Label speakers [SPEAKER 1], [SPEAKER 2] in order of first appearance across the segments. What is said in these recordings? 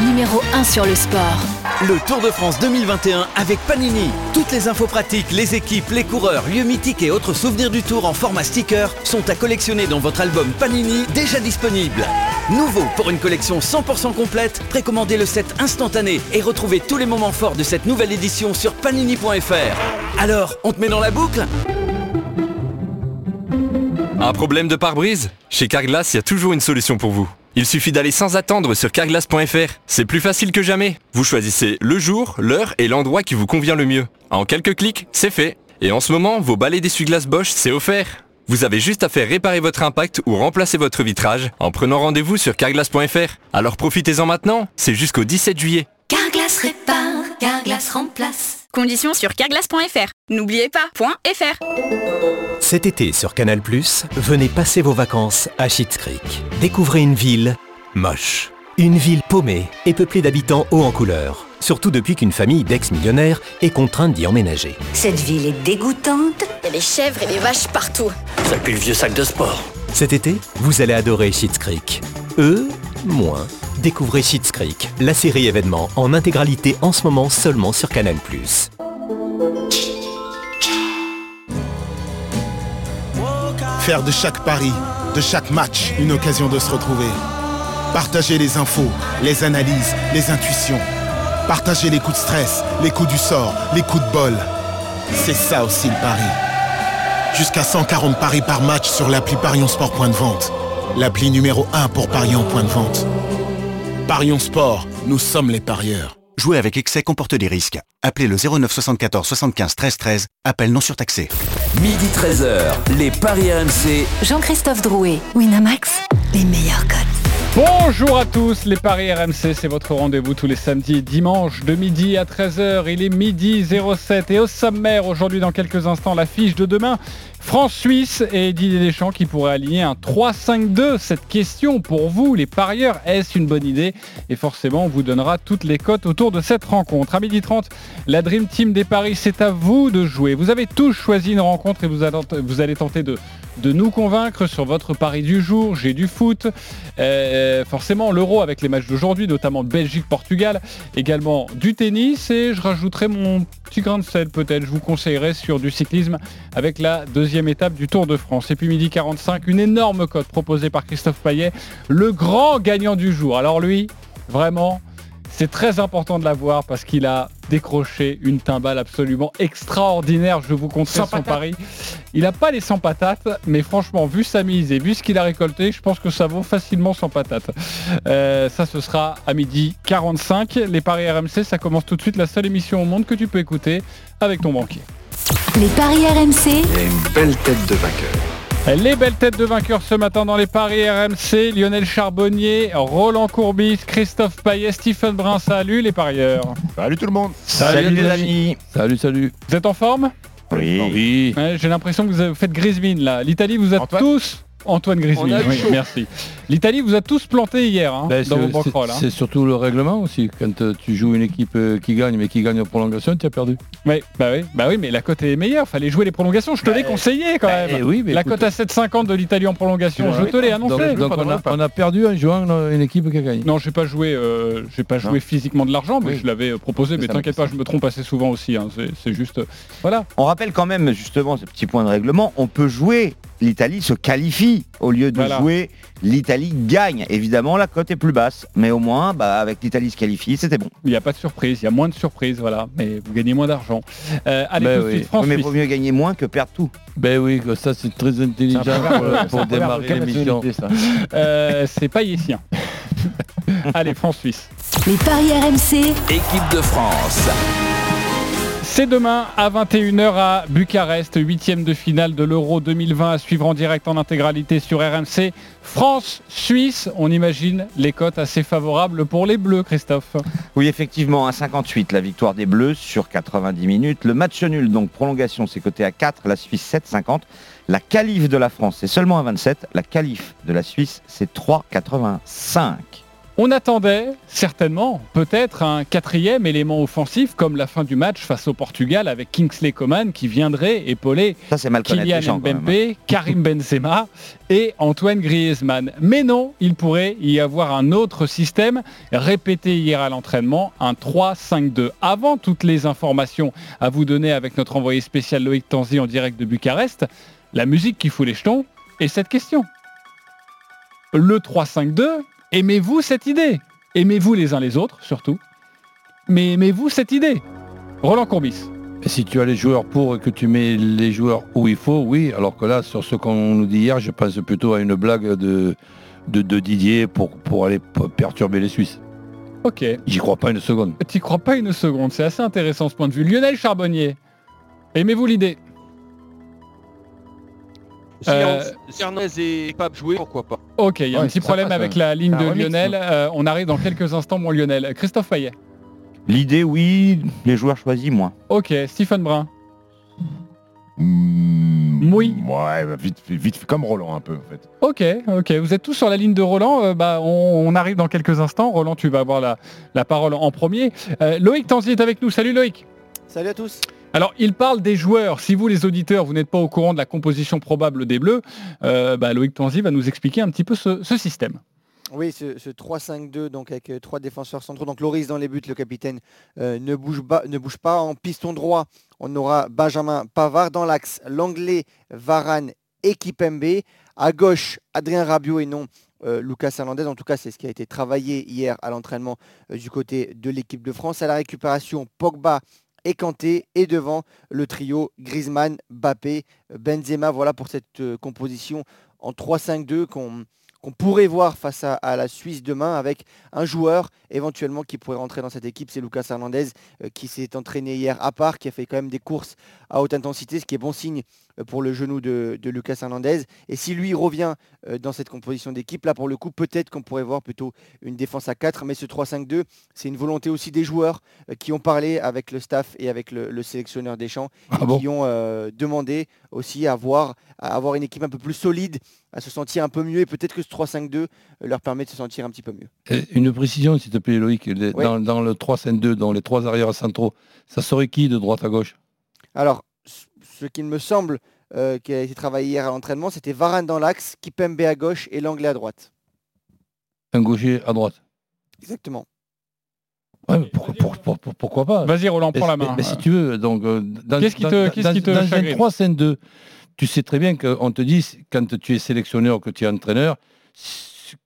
[SPEAKER 1] numéro 1 sur le sport.
[SPEAKER 2] Le Tour de France 2021 avec Panini. Toutes les infos pratiques, les équipes, les coureurs, lieux mythiques et autres souvenirs du Tour en format sticker sont à collectionner dans votre album Panini déjà disponible. Nouveau pour une collection 100% complète, précommandez le set instantané et retrouvez tous les moments forts de cette nouvelle édition sur panini.fr. Alors, on te met dans la boucle?
[SPEAKER 3] Un problème de pare-brise? Chez Carglass, il y a toujours une solution pour vous. Il suffit d'aller sans attendre sur carglass.fr. C'est plus facile que jamais. Vous choisissez le jour, l'heure et l'endroit qui vous convient le mieux. En quelques clics, c'est fait. Et en ce moment, vos balais d'essuie-glace Bosch, c'est offert. Vous avez juste à faire réparer votre impact ou remplacer votre vitrage en prenant rendez-vous sur carglass.fr. Alors profitez-en maintenant, c'est jusqu'au 17 juillet.
[SPEAKER 4] Carglass répare, Carglass remplace.
[SPEAKER 5] Conditions sur carglass.fr. N'oubliez pas, .fr.
[SPEAKER 6] Cet été sur Canal+, venez passer vos vacances à Schitt's Creek. Découvrez une ville moche. Une ville paumée et peuplée d'habitants hauts en couleur. Surtout depuis qu'une famille d'ex-millionnaires est contrainte d'y emménager.
[SPEAKER 4] Cette ville est dégoûtante.
[SPEAKER 5] Il y a des chèvres et des vaches partout.
[SPEAKER 7] Ça pue le vieux sac de sport.
[SPEAKER 6] Cet été, vous allez adorer Schitt's Creek. Eux, moins. Découvrez Schitt's Creek, la série événement en intégralité en ce moment seulement sur Canal+.
[SPEAKER 8] Faire de chaque pari, de chaque match, une occasion de se retrouver. Partager les infos, les analyses, les intuitions. Partager les coups de stress, les coups du sort, les coups de bol. C'est ça aussi le pari. Jusqu'à 140 paris par match sur l'appli Parion Sport Point de Vente. L'appli numéro 1 pour parier en point de vente. Parions Sport, nous sommes les parieurs.
[SPEAKER 9] Jouer avec excès comporte des risques. Appelez le 09 74 75 13 13. Appel non surtaxé.
[SPEAKER 2] Midi 13h, les Paris RMC.
[SPEAKER 1] Jean-Christophe Drouet, Winamax, les meilleurs codes.
[SPEAKER 10] Bonjour à tous, les Paris RMC, c'est votre rendez-vous tous les samedis et dimanches de midi à 13h. Il est midi 07 et au sommaire aujourd'hui dans quelques instants la fiche de demain. France-Suisse et Didier Deschamps qui pourrait aligner un 3-5-2. Cette question pour vous, les parieurs, est-ce une bonne idée? Et forcément, on vous donnera toutes les cotes autour de cette rencontre. À midi 30, la Dream Team des Paris, c'est à vous de jouer. Vous avez tous choisi une rencontre et vous allez tenter de, de nous convaincre sur votre pari du jour. J'ai du foot. Euh, forcément, l'euro avec les matchs d'aujourd'hui, notamment Belgique-Portugal. Également du tennis. Et je rajouterai mon petit grain de sel peut-être. Je vous conseillerais sur du cyclisme avec la deuxième étape du Tour de France. Et puis midi 45, une énorme cote proposée par Christophe Payet, le grand gagnant du jour. Alors lui, vraiment, c'est très important de l'avoir parce qu'il a décroché une timbale absolument extraordinaire. Je vous conseille son pari. Il n'a pas les 100 patates, mais franchement, vu sa mise et vu ce qu'il a récolté, je pense que ça vaut facilement 100 patates. Euh, ça, ce sera à midi 45. Les paris RMC, ça commence tout de suite. La seule émission au monde que tu peux écouter avec ton banquier.
[SPEAKER 1] Les paris RMC.
[SPEAKER 11] Il y a une belle tête de vainqueur.
[SPEAKER 10] Les belles têtes de vainqueurs ce matin dans les paris RMC, Lionel Charbonnier, Roland Courbis, Christophe Payet, Stephen Brun, salut les parieurs.
[SPEAKER 12] Salut tout le monde.
[SPEAKER 13] Salut, les amis.
[SPEAKER 12] Salut, salut.
[SPEAKER 10] Vous êtes en forme
[SPEAKER 13] Oui.
[SPEAKER 10] J'ai l'impression que vous faites grise mine là. L'Italie, vous êtes tous Antoine Griezmann, oui, merci. L'Italie vous a tous planté hier hein,
[SPEAKER 12] ben,
[SPEAKER 10] dans vos
[SPEAKER 12] hein. C'est surtout le règlement aussi. Quand euh, tu joues une équipe euh, qui gagne mais qui gagne en prolongation, tu as perdu.
[SPEAKER 10] Oui, bah oui, bah oui, mais la cote est meilleure. Fallait jouer les prolongations. Je te l'ai bah, conseillé quand
[SPEAKER 12] bah,
[SPEAKER 10] même.
[SPEAKER 12] oui,
[SPEAKER 10] la cote à 7,50 de l'Italie en prolongation, je te l'ai annoncé.
[SPEAKER 12] Donc, on, a, perdu en jouant une équipe qui a gagné.
[SPEAKER 10] Non, j'ai pas joué, euh, j'ai pas joué physiquement de l'argent, mais je l'avais proposé. Mais, t'inquiète pas, je me trompe assez souvent aussi. Hein. C'est juste, voilà.
[SPEAKER 13] On rappelle quand même justement ce petit point de règlement. On peut jouer l'Italie se qualifie au lieu de jouer l'Italie gagne. Évidemment, la cote est plus basse, mais au moins, bah, avec l'Italie se qualifie, c'était bon.
[SPEAKER 10] Il n'y a pas de surprise, il y a moins de surprises, voilà, mais vous gagnez moins d'argent. Euh, allez, tout de suite, France
[SPEAKER 13] mais il vaut mieux gagner moins que perdre tout.
[SPEAKER 12] Ben oui, ça c'est très intelligent pour, démarrer l'émission.
[SPEAKER 10] Euh, c'est pas ici. allez, France-Suisse.
[SPEAKER 1] Les paris RMC.
[SPEAKER 2] Équipe de France.
[SPEAKER 10] C'est demain à 21h à Bucarest, huitième de finale de l'Euro 2020 à suivre en direct en intégralité sur RMC. France-Suisse, on imagine les cotes assez favorables pour les Bleus, Christophe.
[SPEAKER 13] Oui, effectivement, à 58 la victoire des Bleus sur 90 minutes. Le match nul, donc prolongation, c'est coté à 4, la Suisse 7,50. La qualif de la France, c'est seulement à 27. La qualif de la Suisse, c'est 3,85.
[SPEAKER 10] On attendait certainement peut-être un quatrième élément offensif comme la fin du match face au Portugal avec Kingsley Coman qui viendrait épauler Kylian Mbappé, Karim Benzema et Antoine Griezmann. Mais non, il pourrait y avoir un autre système répété hier à l'entraînement, un 3-5-2. Avant toutes les informations à vous donner avec notre envoyé spécial Loïc Tanzi en direct de Bucarest, la musique qui fout les jetons est cette question. Le 3-5-2 Aimez-vous cette idée? Aimez-vous les uns les autres, surtout? Mais aimez-vous cette idée? Roland Courbis.
[SPEAKER 12] Et si tu as les joueurs pour et que tu mets les joueurs où il faut, oui. Alors que là, sur ce qu'on nous dit hier, je pense plutôt à une blague de, de, Didier pour, pour aller perturber les Suisses.
[SPEAKER 10] Ok.
[SPEAKER 12] J'y crois pas une seconde.
[SPEAKER 10] Tu crois pas une seconde, c'est assez intéressant ce point de vue. Lionel Charbonnier, aimez-vous l'idée?
[SPEAKER 14] Si, euh, est pas jouer, pourquoi pas
[SPEAKER 10] Ok, il y a un petit problème avec la ligne de Lionel. Euh, on arrive dans quelques instants, mon Lionel. Christophe Payet.
[SPEAKER 13] L'idée, oui. Les joueurs choisis, moi.
[SPEAKER 10] Ok, Stephen Brun.
[SPEAKER 15] Mmh, oui. Ouais, bah, vite, vite, comme Roland un peu en fait.
[SPEAKER 10] Ok, ok. Vous êtes tous sur la ligne de Roland. Euh, bah, on, arrive dans quelques instants. Roland, tu vas avoir la, la parole en premier. Loïc Tanzi est avec nous. Salut Loïc.
[SPEAKER 16] Salut à tous.
[SPEAKER 10] Alors, il parle des joueurs. Si vous, les auditeurs, vous n'êtes pas au courant de la composition probable des Bleus, euh, bah, Loïc Tanzi va nous expliquer un petit peu ce, système.
[SPEAKER 16] Oui, ce, 3-5-2, donc avec euh, trois défenseurs centraux. Donc Loris dans les buts, le capitaine euh, ne, bouge pas. En piston droit, on aura Benjamin Pavard dans l'axe, l'anglais Varane et Kipembe. À gauche, Adrien Rabiot et non Lucas Hernandez. En tout cas, c'est ce qui a été travaillé hier à l'entraînement du côté de l'équipe de France. À la récupération, Pogba et Kanté et devant le trio Griezmann, Bappé, Benzema. Voilà pour cette euh, composition en 3-5-2 qu'on pourrait voir face à, la Suisse demain avec un joueur éventuellement qui pourrait rentrer dans cette équipe, c'est Lucas Hernandez euh, qui s'est entraîné hier à part, qui a fait quand même des courses à haute intensité, ce qui est bon signe pour le genou de, Lucas Hernandez. Et si lui revient euh, dans cette composition d'équipe, là pour le coup, peut-être qu'on pourrait voir plutôt une défense à 4, mais ce 3-5-2, c'est une volonté aussi des joueurs qui ont parlé avec le staff et avec le, sélectionneur des champs, ah et qui ont demandé aussi à avoir, à avoir une équipe un peu plus solide à se sentir un peu mieux. Et peut-être que ce 3-5-2 euh, leur permet de se sentir un petit peu mieux.
[SPEAKER 12] une précision s'il te plaît Loïc, dans, le 3-5-2, dans les trois arrières centraux, ça serait qui de droite à gauche?
[SPEAKER 16] Alors, ce qu'il me semble euh, qui a été travaillé hier à l'entraînement, c'était Varane dans l'axe, Kipembe à gauche et l'anglais à droite.
[SPEAKER 12] Un gaucher à droite
[SPEAKER 16] Exactement.
[SPEAKER 12] pourquoi pas?
[SPEAKER 10] Vas-y Roland, prends la main.
[SPEAKER 12] Mais, si tu veux, donc
[SPEAKER 10] euh, qu'est-ce qui te, qu qui te dans un
[SPEAKER 12] 3-5-2, tu sais très bien qu'on te dit, quand tu es sélectionneur, que tu es entraîneur,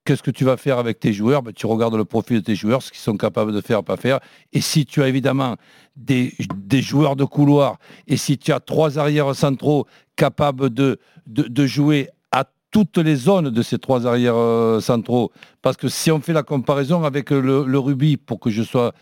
[SPEAKER 12] qu'est-ce que tu vas faire avec tes joueurs? Ben, Tu regardes le profil de tes joueurs, ce qu'ils sont capables de faire, pas faire. Et si tu as évidemment des, joueurs de couloir, et si tu as trois arrières centraux capables de, de, jouer à toutes les zones de ces trois arrières euh, centraux, parce que si on fait la comparaison avec le, le pour que je sois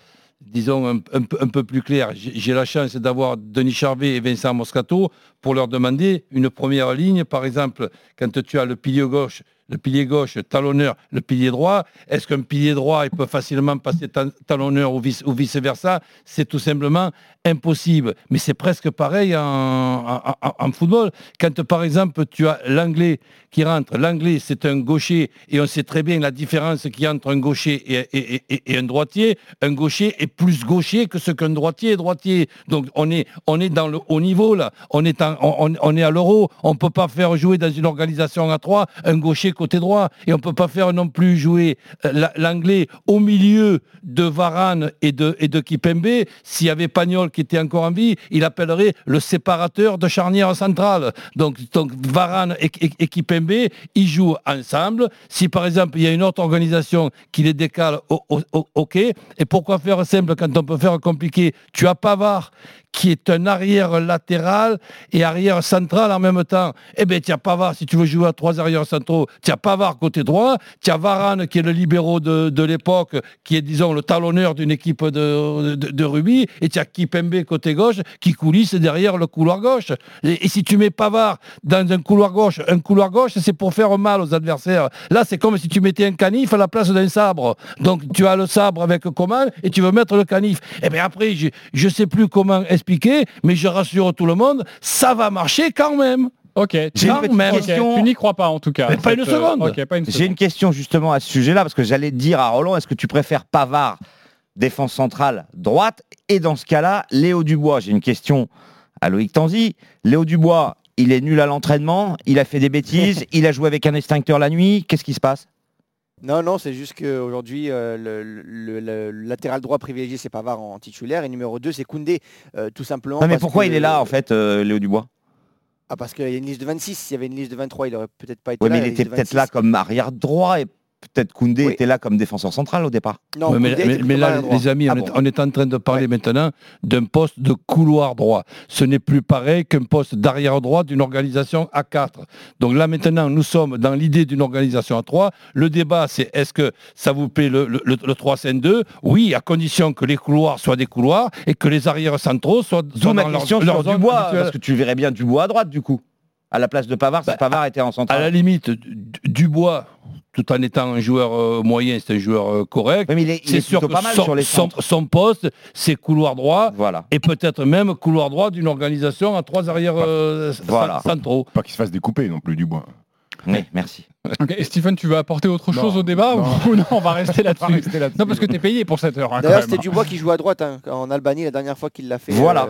[SPEAKER 12] disons, un, un, peu plus clair. J'ai la chance d'avoir Denis Charvet et Vincent Moscato pour leur demander une première ligne. Par exemple, quand tu as le pilier gauche, le pilier gauche talonneur, le pilier droit, est-ce qu'un pilier droit peut facilement passer talonneur ou vice, ou vice versa C'est tout simplement impossible. Mais c'est presque pareil en, football. Quand par exemple tu as l'anglais qui rentre, l'anglais c'est un gaucher et on sait très bien la différence qu'il y a entre un gaucher et, un droitier. Un gaucher est plus gaucher que ce qu'un droitier est droitier. Donc on est, on est dans le haut niveau là. On est, on, est à l'euro. On ne peut pas faire jouer dans une organisation à trois un gaucher côté droit et on ne peut pas faire non plus jouer euh, l'anglais au milieu de Varane et de, Kipembe s'il y avait Pagnol qui était encore en vie, il appellerait le séparateur de charnière centrale. Donc, donc Varane et, et, Kipembe, ils jouent ensemble. Si par exemple il y a une autre organisation qui les décale, ok. Et pourquoi faire simple quand on peut faire compliqué? Tu as Pavard qui est un arrière latéral et arrière central en même temps. Eh bien, as Pavard, si tu veux jouer à trois arrières centraux, as Pavard côté droit, as Varane qui est le libéraux de, de l'époque, qui est, disons, le talonneur d'une équipe de, de, de, rugby, et as Kipembe côté gauche qui coulisse derrière le couloir gauche. Et, si tu mets Pavard dans un couloir gauche, un couloir gauche, c'est pour faire mal aux adversaires. Là, c'est comme si tu mettais un canif à la place d'un sabre. Donc, tu as le sabre avec Coman et tu veux mettre le canif. Eh bien après, je ne sais plus comment expliquer, mais je rassure tout le monde, ça va marcher quand même.
[SPEAKER 10] Ok, tu,
[SPEAKER 13] J'ai une question.
[SPEAKER 10] tu n'y crois pas en tout cas.
[SPEAKER 12] Mais pas une
[SPEAKER 10] euh,
[SPEAKER 12] seconde.
[SPEAKER 10] pas une
[SPEAKER 13] J'ai
[SPEAKER 10] seconde.
[SPEAKER 13] une question justement à ce sujet-là, parce que j'allais dire à Roland, est-ce que tu préfères Pavard, défense centrale, droite, et dans ce cas-là, Léo Dubois? J'ai une question à Loïc Tanzi. Léo Dubois, il est nul à l'entraînement, il a fait des bêtises, il a joué avec un extincteur la nuit, qu'est-ce qui se passe?
[SPEAKER 16] Non, non, c'est juste qu'aujourd'hui, euh, le, le- le- le latéral droit privilégié, c'est Pavard en titulaire. Et numéro 2, c'est Koundé, euh, tout simplement.
[SPEAKER 13] Non mais
[SPEAKER 16] parce
[SPEAKER 13] pourquoi il est là en fait, euh, Léo Dubois?
[SPEAKER 16] Ah, parce qu'il y a une liste de 26. S'il y avait une liste de 23, il aurait peut-être pas été
[SPEAKER 13] Oui,
[SPEAKER 16] là.
[SPEAKER 13] mais il était peut-être
[SPEAKER 16] 26.
[SPEAKER 13] là comme arrière droit et peut-être Koundé
[SPEAKER 16] Oui.
[SPEAKER 13] était là comme défenseur central au départ.
[SPEAKER 16] Non,
[SPEAKER 12] Ouais, mais, là, les amis, on,
[SPEAKER 13] Ah
[SPEAKER 12] est, on est en train de parler
[SPEAKER 16] Ouais.
[SPEAKER 12] maintenant d'un poste de couloir droit. Ce n'est plus pareil qu'un poste d'arrière droit d'une organisation à 4. Donc là, maintenant, nous sommes dans l'idée d'une organisation à 3. Le débat, c'est est-ce que ça vous plaît le, le, le 3-5-2 Oui, à condition que les couloirs soient des couloirs et que les arrières centraux soient, soient
[SPEAKER 13] ma
[SPEAKER 12] dans leur-
[SPEAKER 13] question
[SPEAKER 12] leur
[SPEAKER 13] sur Dubois, parce que tu verrais bien Dubois à droite du coup. À la place de Pavard, si
[SPEAKER 12] Bah,
[SPEAKER 13] Pavard était en
[SPEAKER 12] À
[SPEAKER 13] central.
[SPEAKER 12] la limite, Du- Dubois, tout en étant un joueur euh, moyen, c'est un joueur euh, correct.
[SPEAKER 13] Oui, mais il est, il est
[SPEAKER 12] C'est sûr que
[SPEAKER 13] pas mal
[SPEAKER 12] son,
[SPEAKER 13] sur les
[SPEAKER 12] son- son poste, c'est couloir droit
[SPEAKER 13] Voilà.
[SPEAKER 12] et peut-être même couloir droit d'une organisation à trois arrières euh,
[SPEAKER 13] Voilà.
[SPEAKER 12] centraux.
[SPEAKER 15] Pas qu'il se fasse découper non plus du bois.
[SPEAKER 13] Oui, merci.
[SPEAKER 10] Et Stephen, tu veux apporter autre
[SPEAKER 15] Non,
[SPEAKER 10] chose au débat
[SPEAKER 15] non.
[SPEAKER 10] ou non On va rester là-dessus.
[SPEAKER 15] rester là-dessus.
[SPEAKER 10] Non, parce que tu es payé pour cette heure. hein, quand
[SPEAKER 16] D'ailleurs,
[SPEAKER 10] même.
[SPEAKER 16] c'était Dubois qui joue à droite hein, en Albanie la dernière fois qu'il l'a fait.
[SPEAKER 13] Voilà.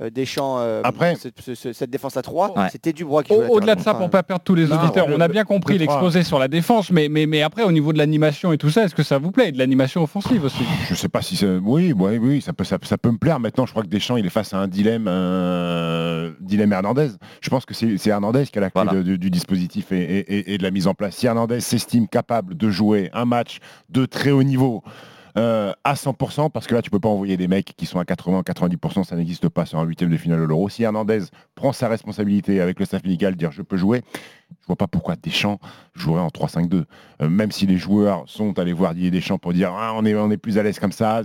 [SPEAKER 16] Euh, Deschamps, euh,
[SPEAKER 15] Après-
[SPEAKER 16] cette, ce- ce- cette défense à 3,
[SPEAKER 13] Ouais.
[SPEAKER 16] c'était Dubois qui jouait
[SPEAKER 10] Au- Au-delà de ça, pour pas perdre tous les
[SPEAKER 15] Non,
[SPEAKER 10] auditeurs, on a bien compris l'exposé sur la défense, mais, mais, mais après, au niveau de l'animation et tout ça, est-ce que ça vous plaît? De l'animation offensive aussi
[SPEAKER 15] Je sais pas si c'est. Oui, oui, oui, ça peut, ça, ça peut me plaire. Maintenant, je crois que Deschamps, il est face à un dilemme, un dilemme Hernandez. Je pense que c'est c'est Hernandez qui a la clé
[SPEAKER 13] Voilà.
[SPEAKER 15] de- du, du dispositif et, et- et- et de la mise en place. Si Hernandez s'estime capable de jouer un match de très haut niveau. Euh, à 100% parce que là tu peux pas envoyer des mecs qui sont à 80-90% ça n'existe pas sur un huitième de finale de l'Euro. Si Hernandez prend sa responsabilité avec le staff médical dire je peux jouer je vois pas pourquoi Deschamps jouerait en 3-5-2 Euh, même si les joueurs sont allés voir Didier Deschamps pour dire Ah, on, est, on est plus à l'aise comme ça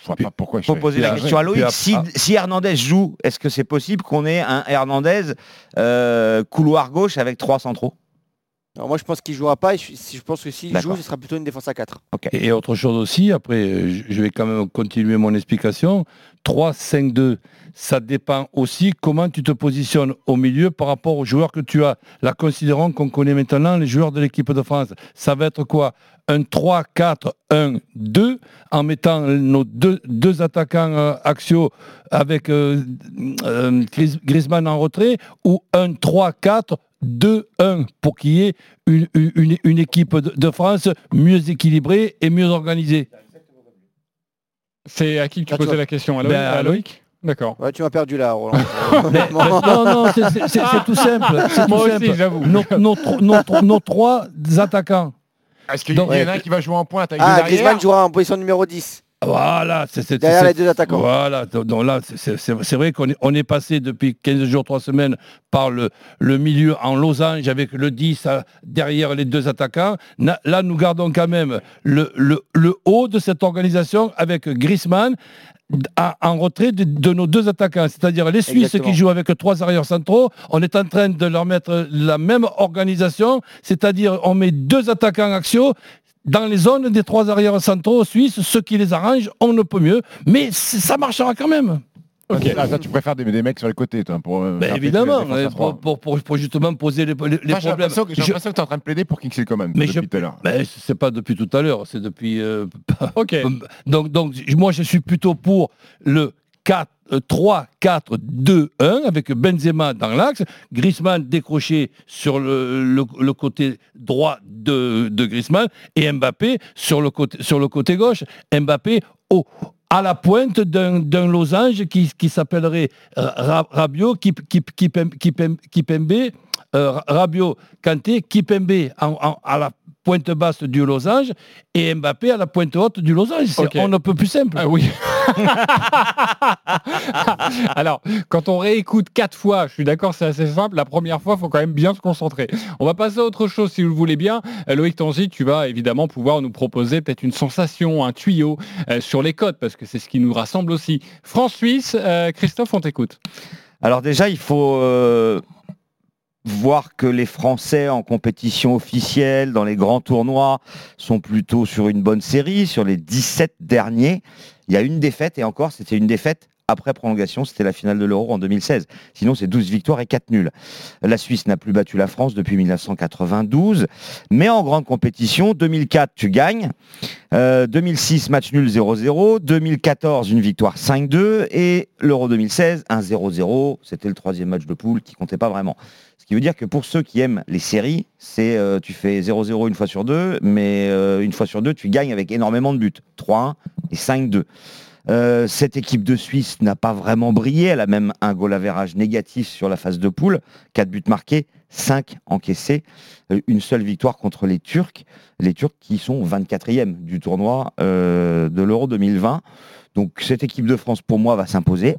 [SPEAKER 15] je vois pas pourquoi je
[SPEAKER 13] poser la question à Loïc. si Hernandez joue, est-ce que c'est possible qu'on ait un Hernandez euh, couloir gauche avec trois centraux?
[SPEAKER 16] Alors moi, je pense qu'il jouera pas. Et je, pense que s'il joue, ce sera plutôt une défense à 4.
[SPEAKER 12] Et et autre chose aussi, après, euh, je vais quand même continuer mon explication. 3-5-2, ça dépend aussi comment tu te positionnes au milieu par rapport aux joueurs que tu as. Là, considérons qu'on connaît maintenant les joueurs de l'équipe de France. Ça va être quoi? Un 3-4-1-2 en mettant nos deux, deux attaquants euh, axiaux avec euh, euh, Griezmann en retrait ou un 3-4 2-1 pour qu'il y ait une, une- une équipe de, France mieux équilibrée et mieux organisée.
[SPEAKER 10] C'est à qui que tu
[SPEAKER 16] Ah, tu
[SPEAKER 10] posais la question? À Loïc,
[SPEAKER 12] Ben, à
[SPEAKER 10] Loïc D'accord.
[SPEAKER 16] Ouais, tu m'as perdu là, Roland.
[SPEAKER 12] Mais- mais- non, non, c'est- tout simple. c'est
[SPEAKER 10] Moi
[SPEAKER 12] tout
[SPEAKER 10] aussi,
[SPEAKER 12] simple.
[SPEAKER 10] j'avoue.
[SPEAKER 12] Nos, nos tro- nos tro- nos trois attaquants.
[SPEAKER 15] est-ce qu'il y
[SPEAKER 12] Donc-
[SPEAKER 15] en a un qui va jouer en pointe avec
[SPEAKER 16] ah, Griezmann jouera en position numéro 10.
[SPEAKER 12] Voilà, c'est
[SPEAKER 16] Derrière les deux attaquants.
[SPEAKER 12] Voilà, donc là, c'est- vrai qu'on est, on est passé depuis 15 jours, 3 semaines par le, le milieu en losange avec le 10 à- derrière les deux attaquants. Na- Là, nous gardons quand même le, le, le haut de cette organisation avec Griezmann à- en retrait de, de nos deux attaquants, c'est-à-dire les Suisses
[SPEAKER 16] Exactement.
[SPEAKER 12] qui jouent avec trois arrières centraux. On est en train de leur mettre la même organisation, c'est-à-dire on met deux attaquants axiaux dans les zones des trois arrières centraux suisses, ce qui les arrange, on ne peut mieux, mais ça marchera quand même.
[SPEAKER 10] Ok.
[SPEAKER 15] Ah, ça, tu préfères des, des mecs sur les côtés, toi, pour. euh,
[SPEAKER 12] Ben évidemment,
[SPEAKER 15] défense à
[SPEAKER 12] hein,
[SPEAKER 15] trois.
[SPEAKER 12] pour, pour- pour- pour justement poser les, les- les
[SPEAKER 15] Enfin, J'ai
[SPEAKER 12] problèmes.
[SPEAKER 15] l'impression que, j'ai
[SPEAKER 12] Je-
[SPEAKER 15] l'impression que tu es en train de plaider pour Kingsley Coman
[SPEAKER 12] Mais
[SPEAKER 15] depuis
[SPEAKER 12] je-
[SPEAKER 15] tout à l'heure.
[SPEAKER 12] Ben, c'est pas depuis tout à l'heure, c'est depuis. euh,
[SPEAKER 10] Ok.
[SPEAKER 12] donc, donc, moi, je suis plutôt pour le 4, euh, 3, 4, 2, 1, avec Benzema dans l'axe, Griezmann décroché sur le, côté droit de, de Griezmann et Mbappé sur le côté, gauche. Mbappé à la pointe d'un losange qui, s'appellerait euh, Ra- Rabiot, Kip- Kip- Kipembe, euh, Kanté, Kipembe à la pointe basse du losange et Mbappé à la pointe haute du losange. C'est-
[SPEAKER 10] Ok.
[SPEAKER 12] On ne peut plus simple.
[SPEAKER 10] Ah oui. Alors, quand on réécoute quatre fois, je suis d'accord, c'est assez simple. La première fois, il faut quand même bien se concentrer. On va passer à autre chose, si vous le voulez bien. Euh, Loïc Tanzi, tu vas évidemment pouvoir nous proposer peut-être une sensation, un tuyau euh, sur les codes, parce que c'est ce qui nous rassemble aussi. France-Suisse, euh, Christophe, on t'écoute.
[SPEAKER 13] Alors déjà, il faut euh, voir que les Français en compétition officielle, dans les grands tournois, sont plutôt sur une bonne série. Sur les 17 derniers, il y a une défaite, et encore, c'était une défaite après prolongation, c'était la finale de l'Euro en 2016. Sinon, c'est 12 victoires et 4 nuls. La Suisse n'a plus battu la France depuis 1992. Mais en grande compétition, 2004, tu gagnes. Euh, 2006, match nul 0-0. 2014, une victoire 5-2. Et l'Euro 2016, un 0-0. C'était le troisième match de poule qui comptait pas vraiment. Ce qui veut dire que pour ceux qui aiment les séries, c'est euh, tu fais 0-0 une fois sur deux, mais euh, une fois sur deux, tu gagnes avec énormément de buts. 3-1 et 5-2. Euh, cette équipe de Suisse n'a pas vraiment brillé. Elle a même un goal average négatif sur la phase de poule. 4 buts marqués, 5 encaissés. Euh, une seule victoire contre les Turcs. Les Turcs qui sont 24e du tournoi euh, de l'Euro 2020. Donc cette équipe de France, pour moi, va s'imposer.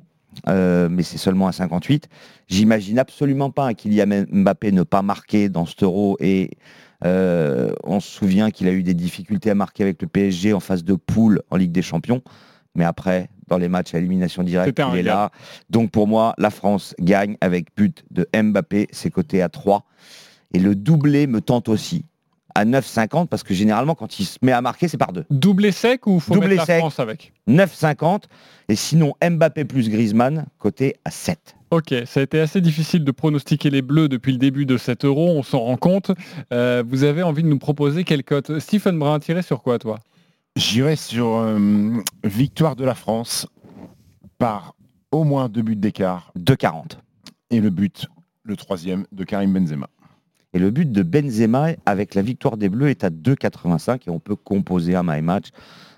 [SPEAKER 13] Euh, mais c'est seulement à 58. J'imagine absolument pas un Kylian Mbappé ne pas marquer dans cet euro et euh, on se souvient qu'il a eu des difficultés à marquer avec le PSG en phase de poule en Ligue des Champions. Mais après, dans les matchs à élimination directe, il est là. Donc pour moi, la France gagne avec but de Mbappé, c'est coté à 3. Et le doublé me tente aussi à 9,50 parce que généralement, quand il se met à marquer, c'est par deux.
[SPEAKER 10] Doublé sec ou faut
[SPEAKER 13] Doublé
[SPEAKER 10] mettre la
[SPEAKER 13] sec.
[SPEAKER 10] France avec
[SPEAKER 13] 9,50. Et sinon, Mbappé plus Griezmann, côté à 7.
[SPEAKER 10] Ok, ça a été assez difficile de pronostiquer les Bleus depuis le début de cet euro, on s'en rend compte. Euh, vous avez envie de nous proposer quelle cote? Stephen Brun, tiré sur quoi toi?
[SPEAKER 15] J'irai sur euh, victoire de la France par au moins deux buts d'écart.
[SPEAKER 13] 2,40.
[SPEAKER 15] Et le but, le troisième, de Karim Benzema.
[SPEAKER 13] Et le but de Benzema avec la victoire des Bleus est à 2,85 et on peut composer un my match